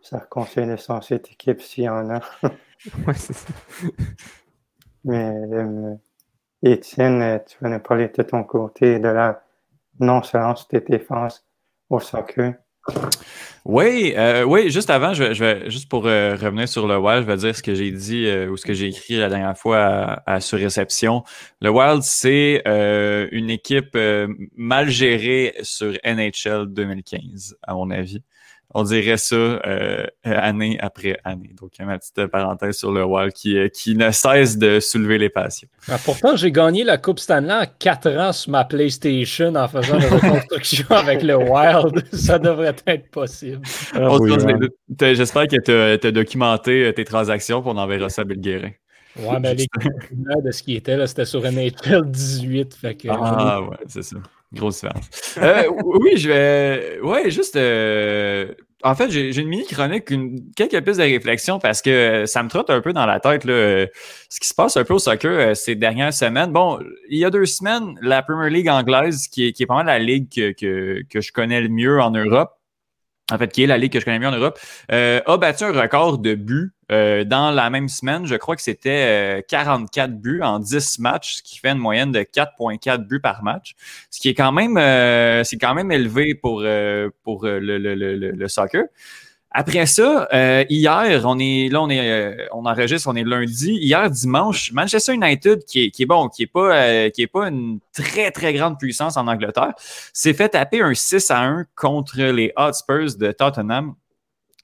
Ça reconstruit sur cette équipe s'il y en a. ouais, c'est ça. Mais, euh, Étienne, tu venais parler de ton côté de la nonchalance tes défenses au soccer. Oui, euh, oui, juste avant, je, je vais, juste pour euh, revenir sur le Wild, je vais dire ce que j'ai dit euh, ou ce que j'ai écrit la dernière fois à, à Surréception. Le Wild, c'est euh, une équipe mal gérée sur NHL 2015, à mon avis. On dirait ça euh, année après année. Donc, ma petite parenthèse sur le Wild qui, qui ne cesse de soulever les passions. Ah, pourtant, j'ai gagné la Coupe Stanley en quatre ans sur ma PlayStation en faisant la reconstruction avec le Wild. Ça devrait être possible. Ah, oui, ouais. J'espère que tu as, documenté tes transactions pour en enverra ça à Bill Guérin. Ouais, mais les de ce qui était là, c'était sur NHL 18. Fait que, ah, ouais, c'est ça. Grosse différence. euh, oui, je vais. Ouais, juste. Euh... En fait, j'ai une mini chronique, une... quelques pistes de réflexion parce que ça me trotte un peu dans la tête là, ce qui se passe un peu au soccer euh, ces dernières semaines. Bon, il y a deux semaines, la Premier League anglaise, qui est, qui est la ligue que, que, que je connais le mieux en Europe, en fait, qui est la ligue que je connais mieux en Europe, euh, a battu un record de buts euh, dans la même semaine. Je crois que c'était euh, 44 buts en 10 matchs, ce qui fait une moyenne de 4,4 buts par match, ce qui est quand même, euh, c'est quand même élevé pour, euh, pour le, le, le, le, soccer. Après ça, euh, hier, on est là, on est, euh, on enregistre, on est lundi. Hier dimanche, Manchester United, qui est, qui est bon, qui est pas, euh, qui est pas une très très grande puissance en Angleterre, s'est fait taper un 6 à 1 contre les Hotspurs de Tottenham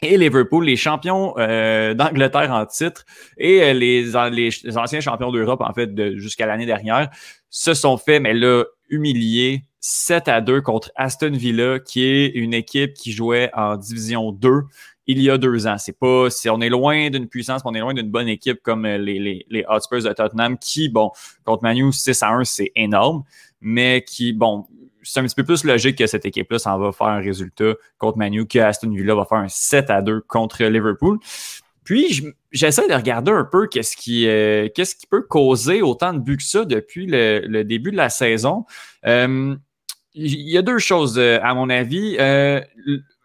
et Liverpool, les champions euh, d'Angleterre en titre et les, les, les anciens champions d'Europe en fait de, jusqu'à l'année dernière se sont fait, mais là humiliés 7 à 2 contre Aston Villa, qui est une équipe qui jouait en Division 2 il y a deux ans. C'est pas, c'est, on est loin d'une puissance, on est loin d'une bonne équipe comme les, les, les Hotspurs de Tottenham, qui, bon, contre Manu 6 à 1, c'est énorme, mais qui, bon, c'est un petit peu plus logique que cette équipe-là s'en va faire un résultat contre Manu, que Aston Villa va faire un 7 à 2 contre Liverpool. Puis, j'essaie de regarder un peu qu'est-ce qui, euh, qu'est-ce qui peut causer autant de buts que ça depuis le, le début de la saison. Euh, il y a deux choses, euh, à mon avis. Euh,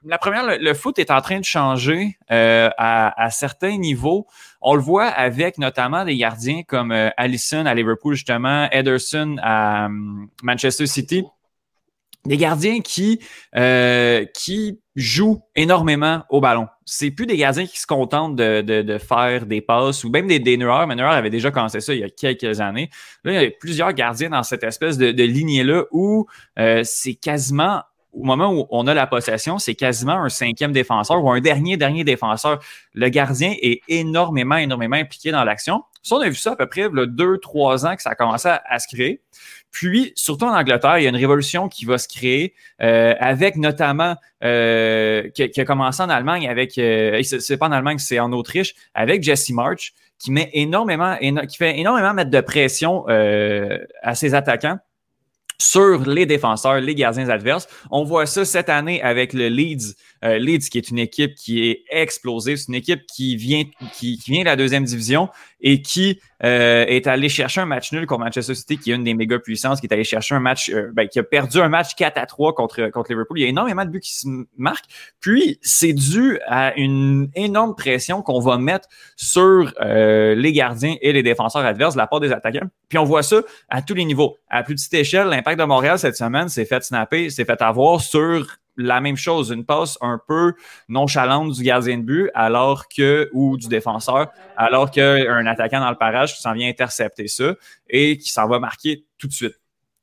la première, le, foot est en train de changer euh, à, à, certains niveaux. On le voit avec notamment des gardiens comme euh, Allison à Liverpool, justement, Ederson à um, Manchester City. Des gardiens qui, euh, qui jouent énormément au ballon. C'est plus des gardiens qui se contentent de, de, faire des passes ou même des, des Neuer. Mais avait déjà commencé ça il y a quelques années. Là, il y a plusieurs gardiens dans cette espèce de, de lignée-là où euh, c'est quasiment au moment où on a la possession, c'est quasiment un cinquième défenseur ou un dernier, dernier défenseur. Le gardien est énormément, énormément impliqué dans l'action. Ça, on a vu ça à peu près là, deux, trois ans que ça a commencé à, à se créer. Puis, surtout en Angleterre, il y a une révolution qui va se créer euh, avec notamment, euh, qui, a commencé en Allemagne avec, euh, c'est pas en Allemagne, c'est en Autriche, avec Jesse March, qui met énormément, qui fait énormément mettre de pression à ses attaquants sur les défenseurs, les gardiens adverses. On voit ça cette année avec le Leeds, euh, Leeds qui est une équipe qui est explosive, c'est une équipe qui vient, qui, vient de la deuxième division et qui euh, est allé chercher un match nul contre Manchester City, qui est une des méga puissances, qui est allé chercher un match, euh, ben, qui a perdu un match 4 à 3 contre, contre Liverpool. Il y a énormément de buts qui se marquent. Puis, c'est dû à une énorme pression qu'on va mettre sur les gardiens et les défenseurs adverses de la part des attaquants. Puis, on voit ça à tous les niveaux. À plus petite échelle, l'impact de Montréal cette semaine s'est fait snapper, s'est fait avoir sur la même chose, une passe un peu nonchalante du gardien de but, alors que, ou du défenseur, alors qu'un attaquant dans le parage qui s'en vient intercepter ça et qui s'en va marquer tout de suite.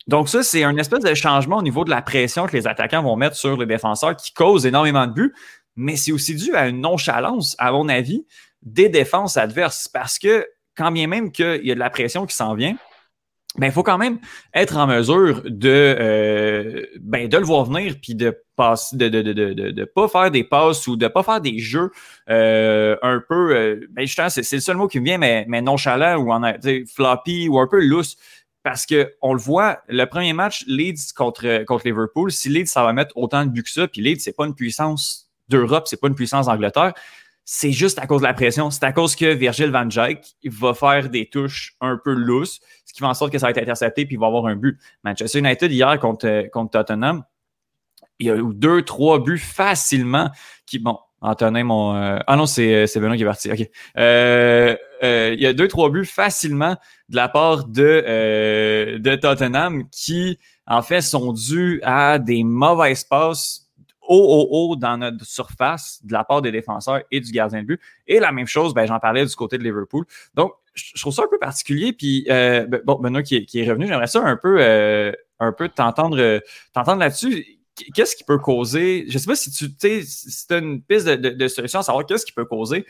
Donc, ça, c'est un espèce de changement au niveau de la pression que les attaquants vont mettre sur les défenseurs qui cause énormément de buts, mais c'est aussi dû à une nonchalance, à mon avis, des défenses adverses. Parce que, quand bien même qu'il y a de la pression qui s'en vient, ben, il faut quand même être en mesure de, euh, ben, de le voir venir puis de passe, de, de, de, de, pas faire des passes ou de pas faire des jeux euh, un peu, euh, ben, c'est, le seul mot qui me vient, mais, mais nonchalant ou en floppy ou un peu loose. Parce que on le voit, le premier match, Leeds contre, contre Liverpool, si Leeds, ça va mettre autant de buts que ça, puis Leeds, c'est pas une puissance d'Europe, c'est pas une puissance d'Angleterre, c'est juste à cause de la pression. C'est à cause que Virgil van Dijk va faire des touches un peu loose, ce qui fait en sorte que ça va être intercepté puis il va avoir un but. Manchester United hier contre, contre Tottenham, il y a eu deux, trois buts facilement qui, bon, Antonin, mon. Euh, ah non, c'est, c'est Benoît qui est parti. OK. Euh, euh, il y a deux, trois buts facilement de la part de, de Tottenham qui, en fait, sont dus à des mauvaises passes haut, haut, haut dans notre surface de la part des défenseurs et du gardien de but. Et la même chose, ben, j'en parlais du côté de Liverpool. Donc, je trouve ça un peu particulier. Puis, euh, ben, bon, Benoît qui est, revenu, j'aimerais ça un peu, euh, un peu t'entendre, t'entendre là-dessus. Qu'est-ce qui peut causer, je sais pas si tu si as une piste de, solution à savoir qu'est-ce qui peut causer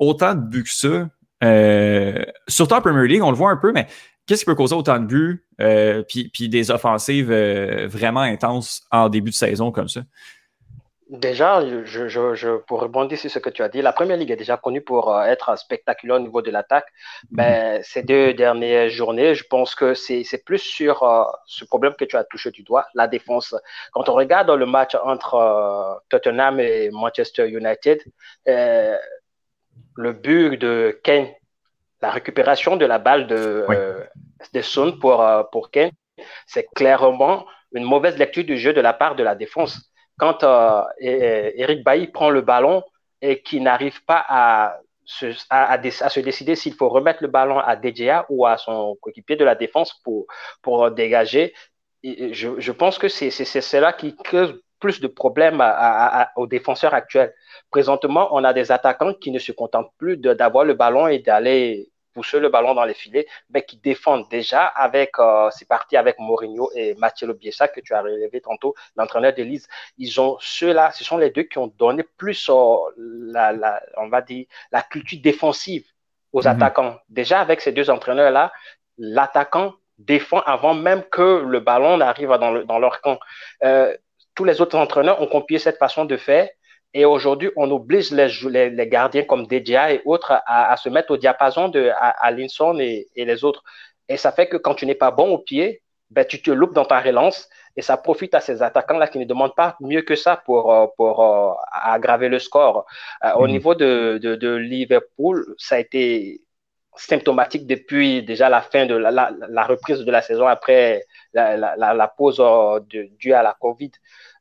autant de buts que ça, euh, surtout en Premier League, on le voit un peu, mais qu'est-ce qui peut causer autant de buts, puis, puis des offensives vraiment intenses en début de saison comme ça? Déjà, je, je, je, pour rebondir sur ce que tu as dit, la première ligue est déjà connue pour euh, être spectaculaire au niveau de l'attaque. Mais mhm. ces deux dernières journées, je pense que c'est plus sur euh, ce problème que tu as touché du doigt, la défense. Quand on regarde le match entre euh, Tottenham et Manchester United, le but de Kane, la récupération de la balle de, de Sun pour, pour Kane, c'est clairement une mauvaise lecture du jeu de la part de la défense quand euh, Eric Bailly prend le ballon et qui n'arrive pas à se, à, se décider s'il faut remettre le ballon à DJA ou à son coéquipier de la défense pour, pour dégager, je, pense que c'est cela qui crée plus de problèmes aux défenseurs actuels. Présentement, on a des attaquants qui ne se contentent plus d'avoir le ballon et d'aller pousser le ballon dans les filets, mais qui défendent déjà avec, euh, c'est parti avec Mourinho et Mathieu Biessa que tu as relevé tantôt, l'entraîneur d'Élise. Ils ont ceux-là, ce sont les deux qui ont donné plus, euh, la, la, on va dire, la culture défensive aux mhm. attaquants. Déjà avec ces deux entraîneurs-là, l'attaquant défend avant même que le ballon n'arrive dans, le, dans leur camp. Euh, tous les autres entraîneurs ont copié cette façon de faire et aujourd'hui, on oblige les, les, gardiens comme Dedia et autres à, à, se mettre au diapason de à, Linson et, et, les autres. Et ça fait que quand tu n'es pas bon au pied, ben, tu te loupes dans ta relance et ça profite à ces attaquants-là qui ne demandent pas mieux que ça pour, euh, pour euh, aggraver le score. Euh, au mhm. niveau de, de, de, Liverpool, ça a été symptomatique depuis déjà la fin de la, la, la reprise de la saison après la, la pause de, due à la Covid.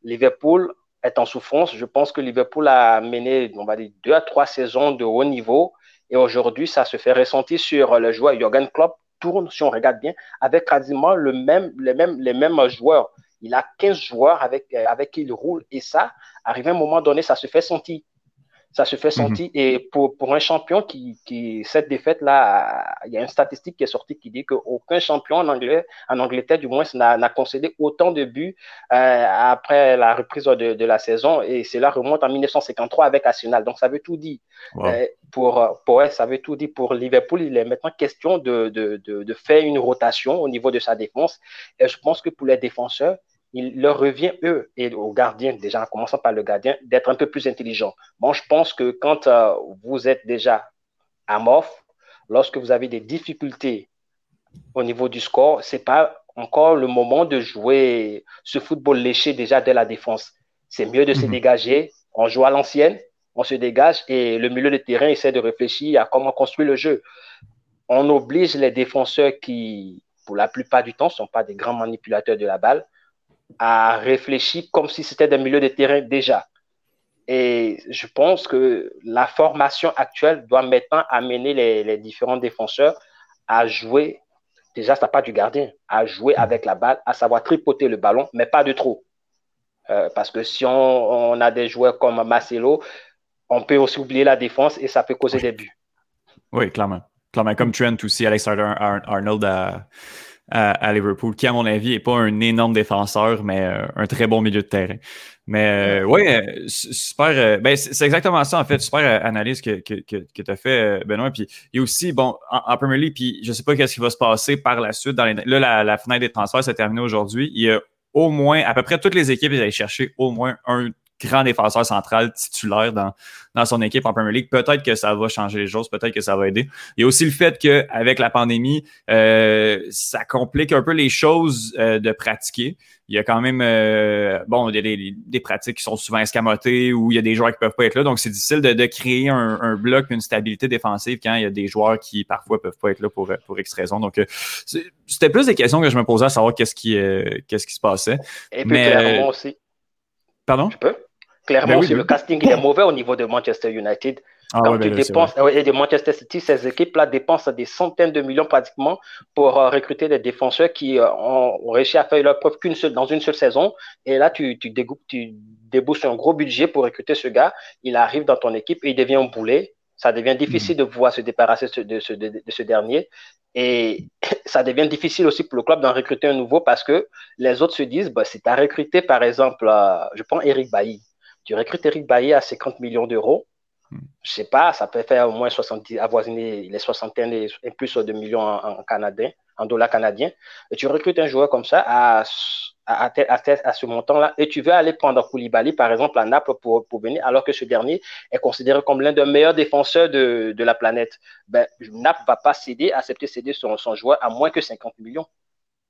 Liverpool est en souffrance. Je pense que Liverpool a mené, on va dire, deux à trois saisons de haut niveau. Et aujourd'hui, ça se fait ressentir sur le joueur. Jürgen Klopp tourne, si on regarde bien, avec quasiment le même, les, mêmes, les mêmes joueurs. Il a 15 joueurs avec, avec qui il roule. Et ça, arrivé à un moment donné, ça se fait sentir. Ça se fait mhm. sentir. Et pour, pour un champion qui, qui cette défaite-là, il y a une statistique qui est sortie qui dit qu'aucun champion en, anglais, en Angleterre, du moins, n'a concédé autant de buts euh, après la reprise de, de, la saison. Et cela remonte en 1953 avec Arsenal. Donc, ça veut tout dire. Euh, pour, pour, ça veut tout dire pour Liverpool. Il est maintenant question de, de, de, de faire une rotation au niveau de sa défense. Et je pense que pour les défenseurs, il leur revient, eux, et aux gardiens, déjà en commençant par le gardien, d'être un peu plus intelligents. Bon, je pense que quand euh, vous êtes déjà amorphe, lorsque vous avez des difficultés au niveau du score, ce n'est pas encore le moment de jouer ce football léché déjà dès la défense. C'est mieux de se mhm. dégager. On joue à l'ancienne, on se dégage et le milieu de terrain essaie de réfléchir à comment construire le jeu. On oblige les défenseurs qui, pour la plupart du temps, ne sont pas des grands manipulateurs de la balle, à réfléchir comme si c'était des milieux de terrain déjà. Et je pense que la formation actuelle doit maintenant amener les, différents défenseurs à jouer, déjà, ça pas du gardien, à jouer avec la balle, à savoir tripoter le ballon, mais pas de trop. Euh, parce que si on, a des joueurs comme Marcelo, on peut aussi oublier la défense et ça peut causer des buts. Oui, clairement. Clairement, comme Trent aussi, Alexander Arnold a à, Liverpool, qui, à mon avis, n'est pas un énorme défenseur, mais euh, un très bon milieu de terrain. Mais euh, oui, euh, super. ben, c'est exactement ça, en fait. Super analyse que, que, que, tu as fait, Benoît. Puis il y a aussi, bon, en, Premier League, puis je sais pas qu'est-ce qui va se passer par la suite. Dans là, la, la fenêtre des transferts s'est terminée aujourd'hui. Il y a au moins, à peu près toutes les équipes, ils allaient chercher au moins un grand défenseur central titulaire dans, dans son équipe en Premier League. Peut-être que ça va changer les choses, peut-être que ça va aider. Il y a aussi le fait qu'avec la pandémie, euh, ça complique un peu les choses euh, de pratiquer. Il y a quand même euh, bon des, des, des, pratiques qui sont souvent escamotées ou il y a des joueurs qui peuvent pas être là. Donc, c'est difficile de, de créer un, un, bloc, une stabilité défensive quand il y a des joueurs qui parfois peuvent pas être là pour, pour X raison. Donc, c'était plus des questions que je me posais à savoir qu'est-ce qui, qu'est-ce qui se passait. Et puis, Mais, aussi. Pardon? Je peux? Clairement, ben le casting est mauvais au niveau de Manchester United. Ah tu ben dépenses, et de Manchester City, ces équipes-là dépensent des centaines de millions pratiquement pour euh, recruter des défenseurs qui euh, ont, réussi à faire leur preuve qu'une seule, dans une seule saison. Et là, tu, tu, tu débousses un gros budget pour recruter ce gars. Il arrive dans ton équipe et il devient un boulet. Ça devient difficile mhm. de pouvoir se débarrasser de ce, de, ce dernier. Et ça devient difficile aussi pour le club d'en recruter un nouveau parce que les autres se disent, bah, si tu as recruté, par exemple, euh, je prends Eric Bailly. Tu recrutes Eric Bailly à 50 millions d'euros. Hmm. Je sais pas, ça peut faire au moins 70, avoisiner les 61 et plus de millions en, canadien, en dollars canadiens. Et tu recrutes un joueur comme ça à, à, à, ce montant-là et tu veux aller prendre Koulibaly, par exemple, à Naples pour, pour venir, alors que ce dernier est considéré comme l'un des meilleurs défenseurs de, de la planète. Ben, Naples va pas céder, accepter céder son, son joueur à moins que 50 millions.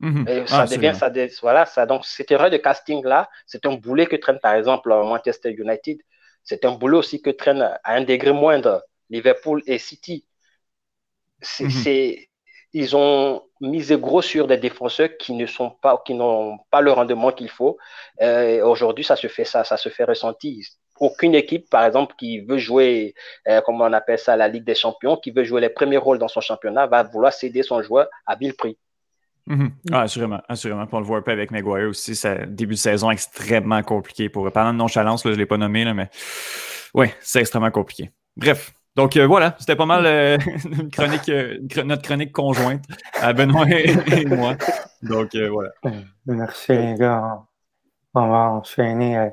Mhm. Et ça ah, devient, ça, voilà, ça, donc cette erreur de casting-là, c'est un boulet que traîne par exemple Manchester United. C'est un boulet aussi que traîne à un degré moindre Liverpool et City. C'est, mhm. ils ont misé gros sur des défenseurs qui ne sont pas, qui n'ont pas le rendement qu'il faut. Euh, aujourd'hui, ça se fait, ça, ça se fait ressentir. Aucune équipe, par exemple, qui veut jouer, euh, comment on appelle ça, la Ligue des Champions, qui veut jouer les premiers rôles dans son championnat, va vouloir céder son joueur à vil prix. Mhm. Ah, assurément, assurément. on le voit un peu avec Maguire aussi. C'est début de saison extrêmement compliqué pour. Parlant de nonchalance, là, je ne l'ai pas nommé, là, mais oui, c'est extrêmement compliqué. Bref. Donc euh, voilà, c'était pas mal euh, chronique, euh, notre chronique conjointe à Benoît et, moi. Donc voilà. Merci les gars. On va enchaîner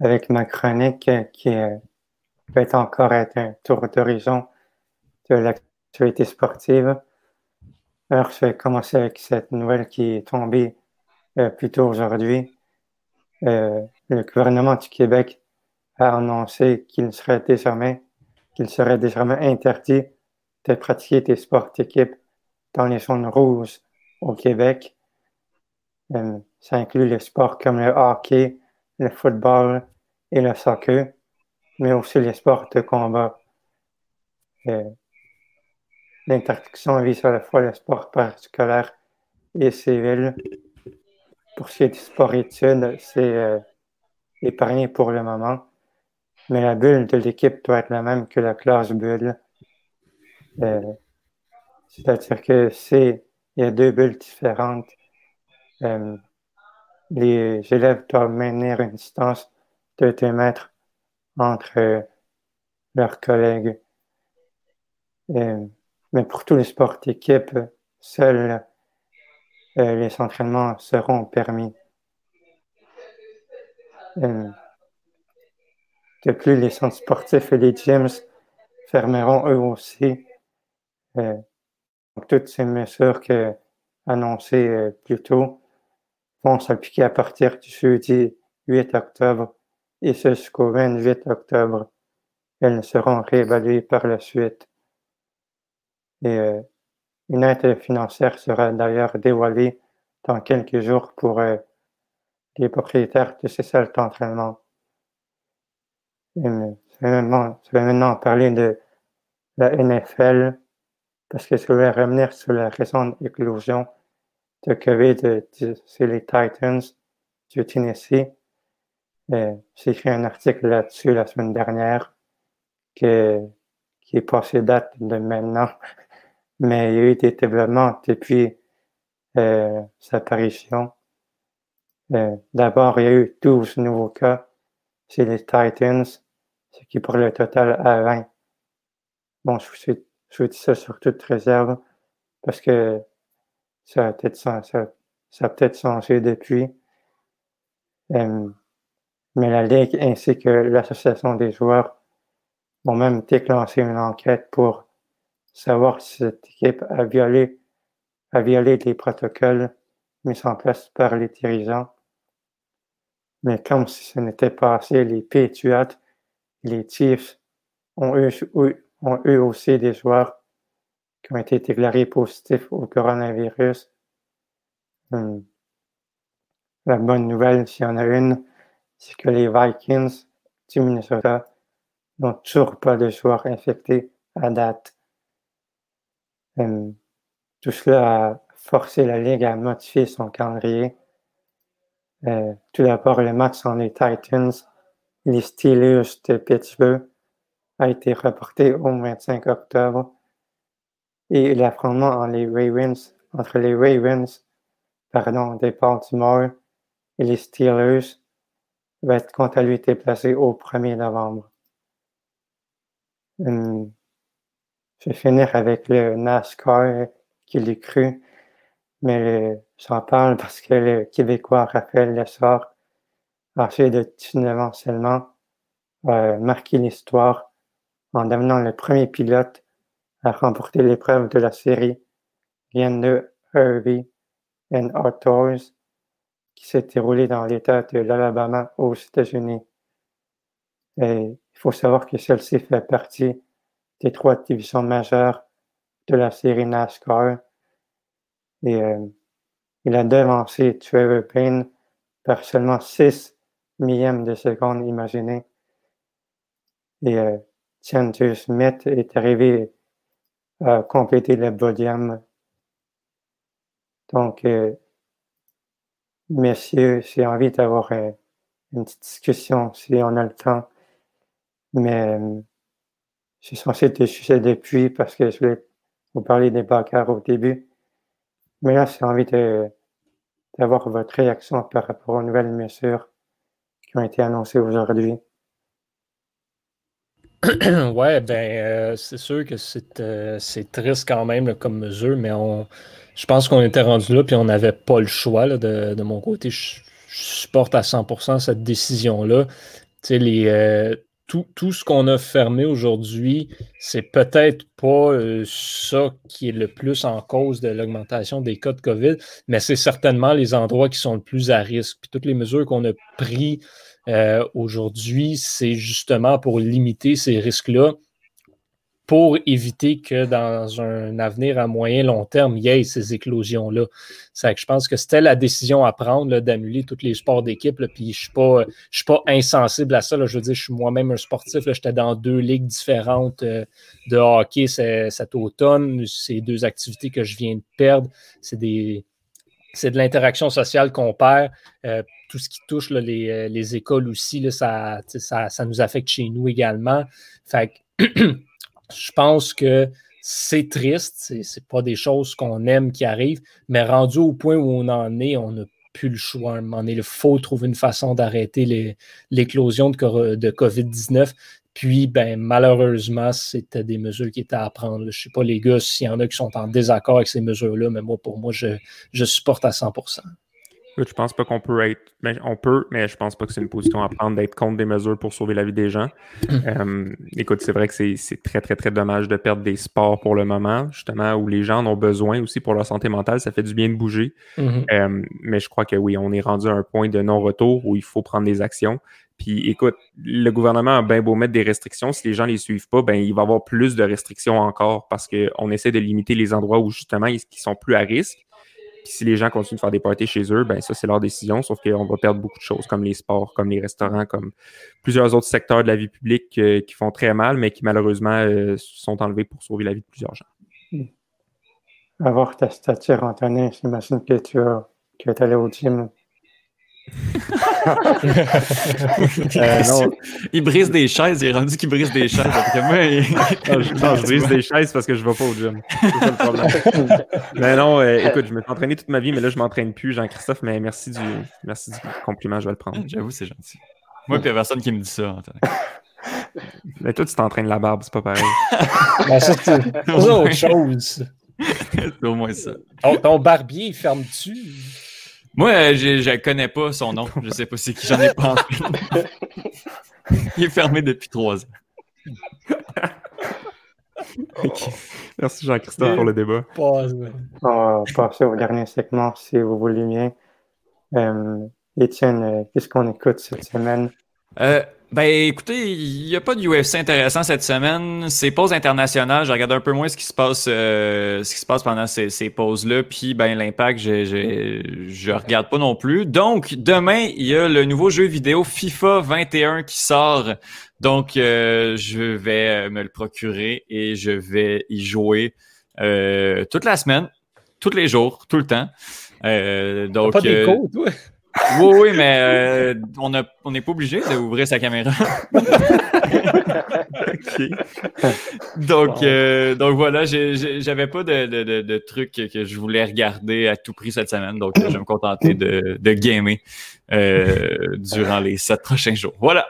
avec ma chronique qui peut encore être un tour d'horizon de l'actualité sportive. Alors, je vais commencer avec cette nouvelle qui est tombée euh, plus tôt aujourd'hui. Euh, le gouvernement du Québec a annoncé qu'il serait désormais, qu'il serait désormais interdit de pratiquer des sports d'équipe dans les zones rouges au Québec. Euh, ça inclut les sports comme le hockey, le football et le soccer, mais aussi les sports de combat. L'interdiction vise à la fois le sport parascolaire et civil. Pour ce qui est du sport études, c'est euh, épargné pour le moment. Mais la bulle de l'équipe doit être la même que la classe bulle. Euh, c'est-à-dire que c'est il y a deux bulles différentes. Euh, les élèves doivent maintenir une distance de 2 mètres entre leurs collègues. Mais pour tous les sports d'équipe, seuls les entraînements seront permis. de plus, les centres sportifs et les gyms fermeront eux aussi. toutes ces mesures que annoncées plus tôt vont s'appliquer à partir du jeudi 8 octobre et jusqu'au 28 octobre. Elles seront réévaluées par la suite. Et euh, une aide financière sera d'ailleurs dévoilée dans quelques jours pour euh, les propriétaires de ces salles d'entraînement. je vais maintenant parler de la NFL parce que je vais revenir sur la récente éclosion de COVID c'est les Titans du Tennessee. Euh, j'ai écrit un article là-dessus la semaine dernière qui est passé date de maintenant, mais il y a eu des développements depuis euh, sa apparition. Euh, d'abord, il y a eu 12 nouveaux cas chez les Titans, ce qui pour le total à 20. Bon, je vous, dis ça sur toute réserve parce que ça a peut-être ça, ça, peut changé depuis. Euh, mais la Ligue ainsi que l'Association des joueurs ont même déclenché une enquête pour savoir si cette équipe a violé, a violé les protocoles mis en place par les dirigeants. Mais comme si ce n'était pas assez, les Patriots et les Chiefs ont eu, ont eu aussi des joueurs qui ont été déclarés positifs au coronavirus. Hum. La bonne nouvelle, s'il y en a une, c'est que les Vikings du Minnesota n'ont toujours pas de joueurs infectés à date. Hum, tout cela a forcé la Ligue à modifier son calendrier. Euh, tout d'abord, le match entre les Titans les Steelers de Pittsburgh a été reporté au 25 octobre et l'affrontement entre les Ravens, entre les Ravens pardon, des Baltimore et les Steelers va être quant à lui déplacé au 1er novembre. Hum, je vais finir avec le NASCAR qui l'est cru, mais j'en parle parce que le Québécois Raphaël Lessard, âgé de 19 ans seulement, a marqué l'histoire en devenant le premier pilote à remporter l'épreuve de la série de Hervey and Outdoors qui s'est déroulé dans l'État de l'Alabama aux États-Unis. il faut savoir que celle-ci fait partie des trois divisions majeures de la série NASCAR. Et euh, il a devancé Trevor Payne par seulement 6 millièmes de seconde, imaginez. Et euh, Chandler Smith est arrivé à compléter le podium. Donc, euh, Messieurs, j'ai envie d'avoir euh, une petite discussion si on a le temps. Mais euh, je suis censé être sujet depuis parce que je voulais vous parler des bagarres au début. Mais là, j'ai envie d'avoir votre réaction par rapport aux nouvelles mesures qui ont été annoncées aujourd'hui. ouais, ben, euh, c'est sûr que c'est triste quand même comme mesure, mais on, je pense qu'on était rendu là, puis on n'avait pas le choix de, mon côté. Je, supporte à 100% cette décision-là. Les, euh, tout, ce qu'on a fermé aujourd'hui, c'est peut-être pas euh, ça qui est le plus en cause de l'augmentation des cas de COVID, mais c'est certainement les endroits qui sont le plus à risque. Toutes les mesures qu'on a prises euh, aujourd'hui, c'est justement pour limiter ces risques-là pour éviter que dans un avenir à moyen long terme, il y ait ces éclosions-là. Je pense que c'était la décision à prendre d'annuler tous les sports d'équipe. Puis je ne suis, pas insensible à ça. Je veux dire, je suis moi-même un sportif. J'étais dans deux ligues différentes euh, de hockey cet automne. Ces deux activités que je viens de perdre, c'est des. C'est de l'interaction sociale qu'on perd. Euh, tout ce qui touche euh, les, écoles aussi, ça, ça, ça, nous affecte chez nous également. Que je pense que c'est triste, c'est pas des choses qu'on aime qui arrivent, mais rendu au point où on en est, on n'a plus le choix. il faut trouver une façon d'arrêter l'éclosion de, de COVID-19. Puis, ben, malheureusement, c'était des mesures qui étaient à prendre. Je ne sais pas, les gars, s'il y en a qui sont en désaccord avec ces mesures-là, mais moi, pour moi, je, je supporte à 100 je pense pas qu'on peut être. Mais on peut, mais je pense pas que c'est une position à prendre d'être contre des mesures pour sauver la vie des gens. Euh, écoute, c'est vrai que c'est très, très, très dommage de perdre des sports pour le moment, justement, où les gens en ont besoin aussi pour leur santé mentale. Ça fait du bien de bouger. Mhm. Euh, mais je crois que oui, on est rendu à un point de non-retour où il faut prendre des actions. Puis écoute, le gouvernement a bien beau mettre des restrictions. Si les gens ne les suivent pas, ben, il va y avoir plus de restrictions encore parce qu'on essaie de limiter les endroits où justement ils sont plus à risque. Si les gens continuent de faire des parties chez eux, ben ça, c'est leur décision, sauf qu'on va perdre beaucoup de choses comme les sports, comme les restaurants, comme plusieurs autres secteurs de la vie publique euh, qui font très mal, mais qui malheureusement euh, sont enlevés pour sauver la vie de plusieurs gens. Avoir ta stature, Anthony, j'imagine que tu es allé au gym Euh, il brise des chaises, il est rendu qu'il brise des chaises. Après moi, non, je, brise des chaises parce que je ne vais pas au gym. C'est ça le problème. mais non, euh, écoute, je me suis entraîné toute ma vie, mais là, je ne m'entraîne plus, Jean-Christophe, mais merci du, merci du compliment, je vais le prendre. J'avoue, c'est gentil. Moi, il n'y a personne qui me dit ça. Mais toi, tu t'entraînes la barbe, c'est pas pareil. ben, ça, c'est autre chose. c'est au moins ça. Ton, ton barbier, ferme-tu? Moi, euh, je ne connais pas son nom. Je ne sais pas c'est qui. J'en ai pas Il est fermé depuis trois ans. Merci Jean-Christophe pour le débat. On va passer au dernier segment si vous voulez bien. Euh, Étienne, euh, qu'est-ce qu'on écoute cette semaine? Euh, ben écoutez, il n'y a pas de UFC intéressant cette semaine. C'est pause internationales. Je regarde un peu moins ce qui se passe, euh, ce qui se passe pendant ces, ces pauses-là. Puis ben l'impact, je, je, je regarde pas non plus. Donc demain, il y a le nouveau jeu vidéo FIFA 21 qui sort. Donc euh, je vais me le procurer et je vais y jouer euh, toute la semaine, tous les jours, tout le temps. Euh, donc, pas des codes, ouais. Oui, oui, mais euh, on n'est on pas obligé d'ouvrir sa caméra. donc, euh, donc voilà, j'avais pas de, de, de, trucs que je voulais regarder à tout prix cette semaine, donc je vais me contenter de, de gamer euh, durant les sept prochains jours. Voilà.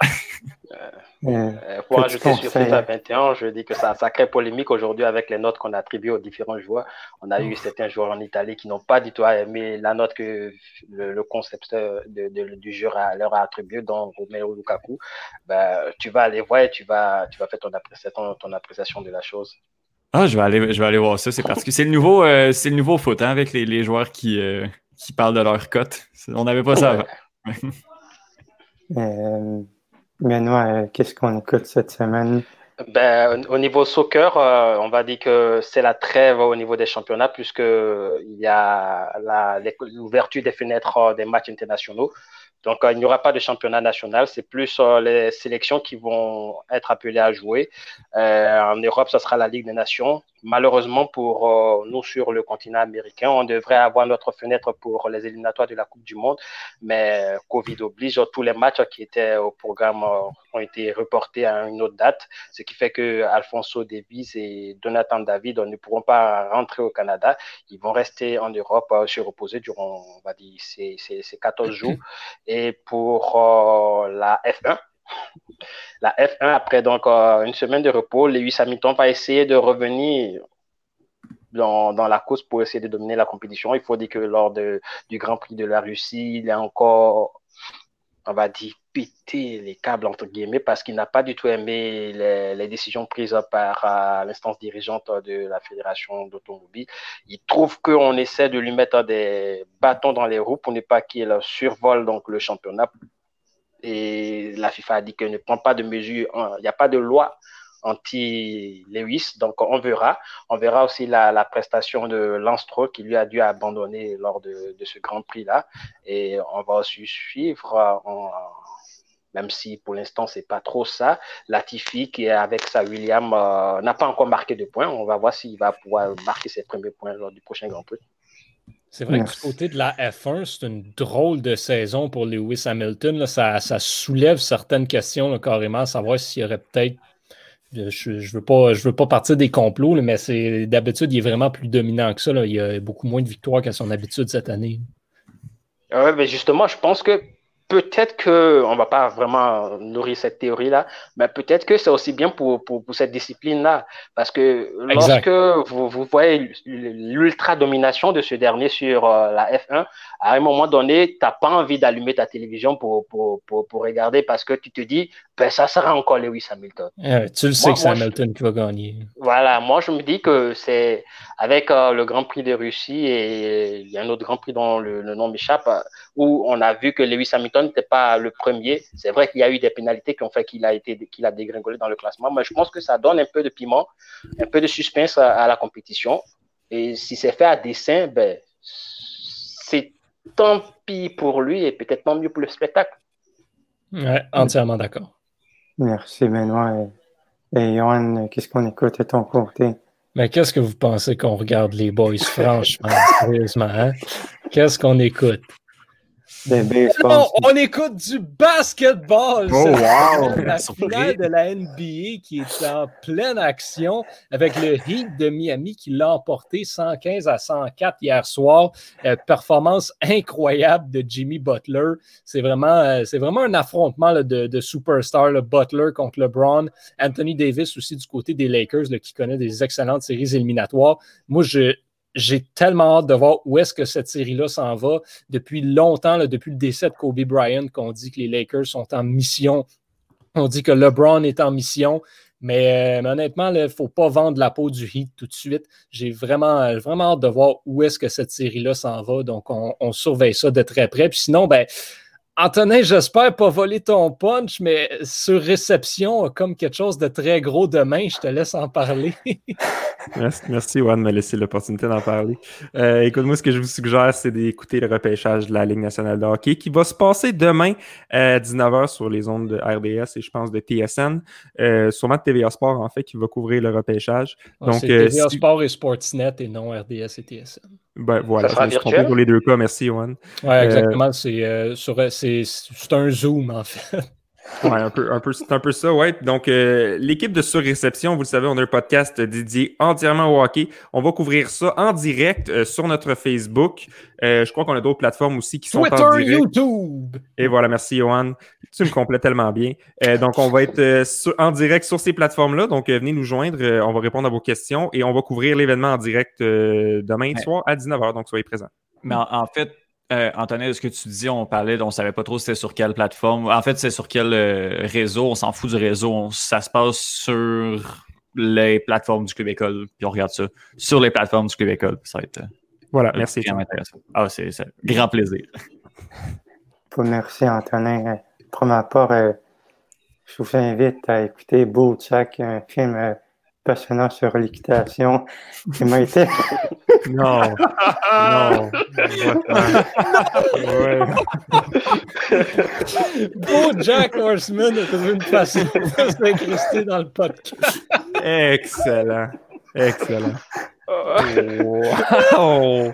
Euh, pour ajouter sur FIFA 21, je dis que ça, ça crée polémique aujourd'hui avec les notes qu'on attribue aux différents joueurs. On a eu certains joueurs en Italie qui n'ont pas du tout aimé la note que le, concepteur de, du jeu leur a attribué, donc Romeo Lukaku. Ben, tu vas aller voir et tu vas, tu vas faire ton appréciation, ton appréciation de la chose. Ah, je vais aller, je vais aller voir ça. C'est parce que c'est le nouveau, euh, c'est le nouveau foot hein, avec les, les joueurs qui, euh, qui parlent de leur cote. On n'avait pas ça avant. Benoît, euh, qu'est-ce qu'on écoute cette semaine? Ben, au niveau soccer, euh, on va dire que c'est la trêve au niveau des championnats puisque il y a l'ouverture des fenêtres euh, des matchs internationaux. Donc, il n'y aura pas de championnat national. C'est plus les sélections qui vont être appelées à jouer. en Europe, ce sera la Ligue des Nations. Malheureusement pour euh, nous sur le continent américain, on devrait avoir notre fenêtre pour les éliminatoires de la Coupe du Monde, mais Covid oblige, tous les matchs qui étaient au programme euh, ont été reportés à une autre date, ce qui fait que Alfonso Davies et Jonathan David ne pourront pas rentrer au Canada. Ils vont rester en Europe euh, se reposer durant, on va dire, ces, ces, ces 14 jours. Et pour la F1, la F1, après donc euh, une semaine de repos, Lewis Hamilton va essayer de revenir dans, dans, la course pour essayer de dominer la compétition. Il faut dire que lors de, du Grand Prix de la Russie, il a encore, on va dire, pété les câbles, entre guillemets, parce qu'il n'a pas du tout aimé les, décisions prises par euh, l'instance dirigeante de la Fédération d'automobile. Il trouve qu'on essaie de lui mettre des bâtons dans les roues pour ne pas qu'il survole donc, le championnat et la FIFA a dit qu'elle ne prend pas de mesures, il n'y a pas de loi anti-Lewis, donc on verra. On verra aussi la, prestation de Lance Stroll qui lui a dû abandonner lors de, ce Grand Prix-là. Et on va aussi suivre, même si pour l'instant c'est pas trop ça, Latifi qui est avec sa William euh, n'a pas encore marqué de points. On va voir s'il va pouvoir marquer ses premiers points lors du prochain Grand Prix. C'est vrai que du côté de la F1, c'est une drôle de saison pour Lewis Hamilton. Ça, soulève certaines questions carrément, savoir s'il y aurait peut-être. Je ne veux, pas, veux pas partir des complots, mais c'est d'habitude, il est vraiment plus dominant que ça. Il y a beaucoup moins de victoires qu'à son habitude cette année. Oui, mais justement, je pense que peut-être que, on va pas vraiment nourrir cette théorie-là, mais peut-être que c'est aussi bien pour, pour, pour cette discipline-là. Parce que lorsque vous, vous voyez l'ultra-domination de ce dernier sur euh, la F1, à un moment donné, tu n'as pas envie d'allumer ta télévision pour, pour, pour, pour regarder parce que tu te dis, ben, ça sera encore Lewis Hamilton. Euh, tu le sais que c'est je- Hamilton qui va gagner. Voilà, moi je me dis que c'est avec euh, le Grand Prix de Russie et il y a un autre Grand Prix dont le, le nom m'échappe, euh, où on a vu que Lewis Hamilton n'était pas le premier. C'est vrai qu'il y a eu des pénalités qui ont fait qu'il a été qu'il a dégringolé dans le classement, mais je pense que ça donne un peu de piment, un peu de suspense à, à la compétition. Et si c'est fait à dessein, ben tant pis pour lui et peut-être tant mieux pour le spectacle. Ouais, entièrement d'accord. Merci, Benoît. Et, et Johan, qu'est-ce qu'on écoute de ton côté? Mais qu'est-ce que vous pensez qu'on regarde les boys, franchement, sérieusement, hein? Qu'est-ce qu'on écoute? Baseball. Non, on écoute du basketball! Oh, wow! La finale de la NBA qui est en pleine action avec le Heat de Miami qui l'a emporté 115 à 104 hier soir. Euh, performance incroyable de Jimmy Butler. C'est vraiment, euh, c'est vraiment un affrontement là, de, de superstars, le Butler contre LeBron. Anthony Davis aussi du côté des Lakers là, qui connaît des excellentes séries éliminatoires. Moi, je, j'ai tellement hâte de voir où est-ce que cette série-là s'en va. Depuis longtemps, depuis le décès de Kobe Bryant, qu'on dit que les Lakers sont en mission. On dit que LeBron est en mission. Mais, euh, honnêtement, il ne faut pas vendre la peau du Heat tout de suite. J'ai vraiment, euh, vraiment hâte de voir où est-ce que cette série-là s'en va. Donc, on, on surveille ça de très près. Puis sinon, ben, Antonin, j'espère pas voler ton punch, mais sur réception, comme quelque chose de très gros demain, je te laisse en parler. Merci, merci Juan de me laisser l'opportunité d'en parler. Euh, écoute, moi, ce que je vous suggère, c'est d'écouter le repêchage de la Ligue nationale de hockey qui va se passer demain à 19h sur les ondes de RDS et je pense de TSN. Euh, sûrement de TVA Sport, en fait, qui va couvrir le repêchage. Donc, c'est euh, TVA si- Sport et Sportsnet et non RDS et TSN. Ben, voilà, Ça sera je virtuel? pour les deux cas. Merci, Juan. Ouais, exactement. C'est euh, sur- c'est- c'est un Zoom, en fait. Ouais, un peu, un peu, c'est un peu ça, ouais. Donc, euh, l'équipe de Surréception, vous le savez, on a un podcast dédié entièrement au hockey. On va couvrir ça en direct euh, sur notre Facebook. Euh, je crois qu'on a d'autres plateformes aussi qui sont en Twitter, direct. YouTube. Et voilà, merci Johan. Tu me complètes tellement bien. Euh, donc, on va être euh, sur- en direct sur ces plateformes-là. Donc, euh, venez nous joindre. Euh, on va répondre à vos questions et on va couvrir l'événement en direct euh, demain Ouais. soir à 19h. Donc, soyez présents. Mais en, en fait, euh, Antonin, ce que tu dis, on parlait, on savait pas trop c'était sur quelle plateforme. En fait, c'est sur quel euh, réseau. On s'en fout du réseau. On- ça se passe sur les plateformes du Club École. Puis on regarde ça sur les plateformes du Club École. Ça va être euh, Voilà, merci. vraiment intéressant. Ah, c'est grand plaisir. Pour merci, Antonin. Pour ma part, euh, je vous invite à écouter Bojack, un film euh, passionnant sur l'équitation qui m'a été Non, non. Ouais. Beau Jack Horseman a trouvé une façon de s'incruster dans le podcast. Excellent. Excellent. Wow.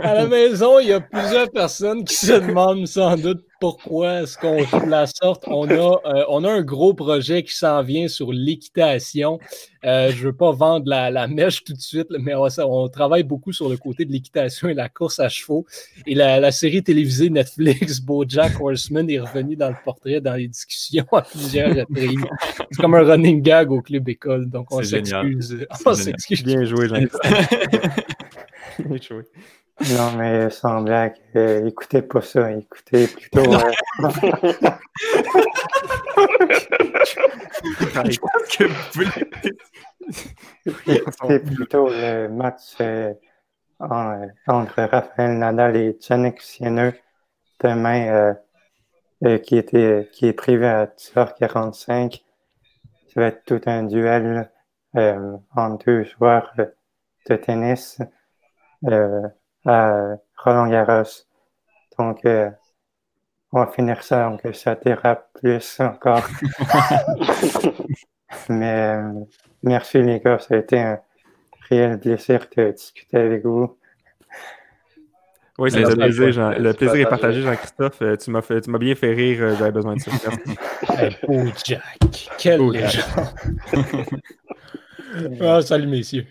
À la maison, il y a plusieurs personnes qui se demandent sans doute pourquoi est-ce qu'on joue de la sorte? On a, euh, on a un gros projet qui s'en vient sur l'équitation. Euh, je ne veux pas vendre la, la mèche tout de suite, mais on, on travaille beaucoup sur le côté de l'équitation et la course à chevaux. Et la, la série télévisée Netflix, BoJack Horseman, est revenue dans le portrait, dans les discussions à plusieurs reprises. C'est comme un running gag au club école, donc on s'excuse. On s'excuse. Bien joué. Bien joué. Non, mais sans blague, euh, écoutez pas ça, écoutez plutôt. euh, écoutez plutôt le match euh, en- entre Raphaël Nadal et Yannick Sieneux demain, euh, euh, qui, était, qui est prévu à 10h45. Ça va être tout un duel euh, entre deux joueurs euh, de tennis euh, à Roland Garros. Donc, euh, on va finir ça, donc ça dérape plus encore. Mais euh, merci les gars, ça a été un réel plaisir de discuter avec vous. Oui, c'est le plaisir. Jean- le plaisir est partagé. Jean-Christophe. Euh, Tu m'as fait, tu m'as bien fait rire, euh, j'avais besoin de ça. Beau Jack. Quel Jack. légende. Ah, salut, messieurs.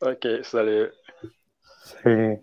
Ok, salut. Salut.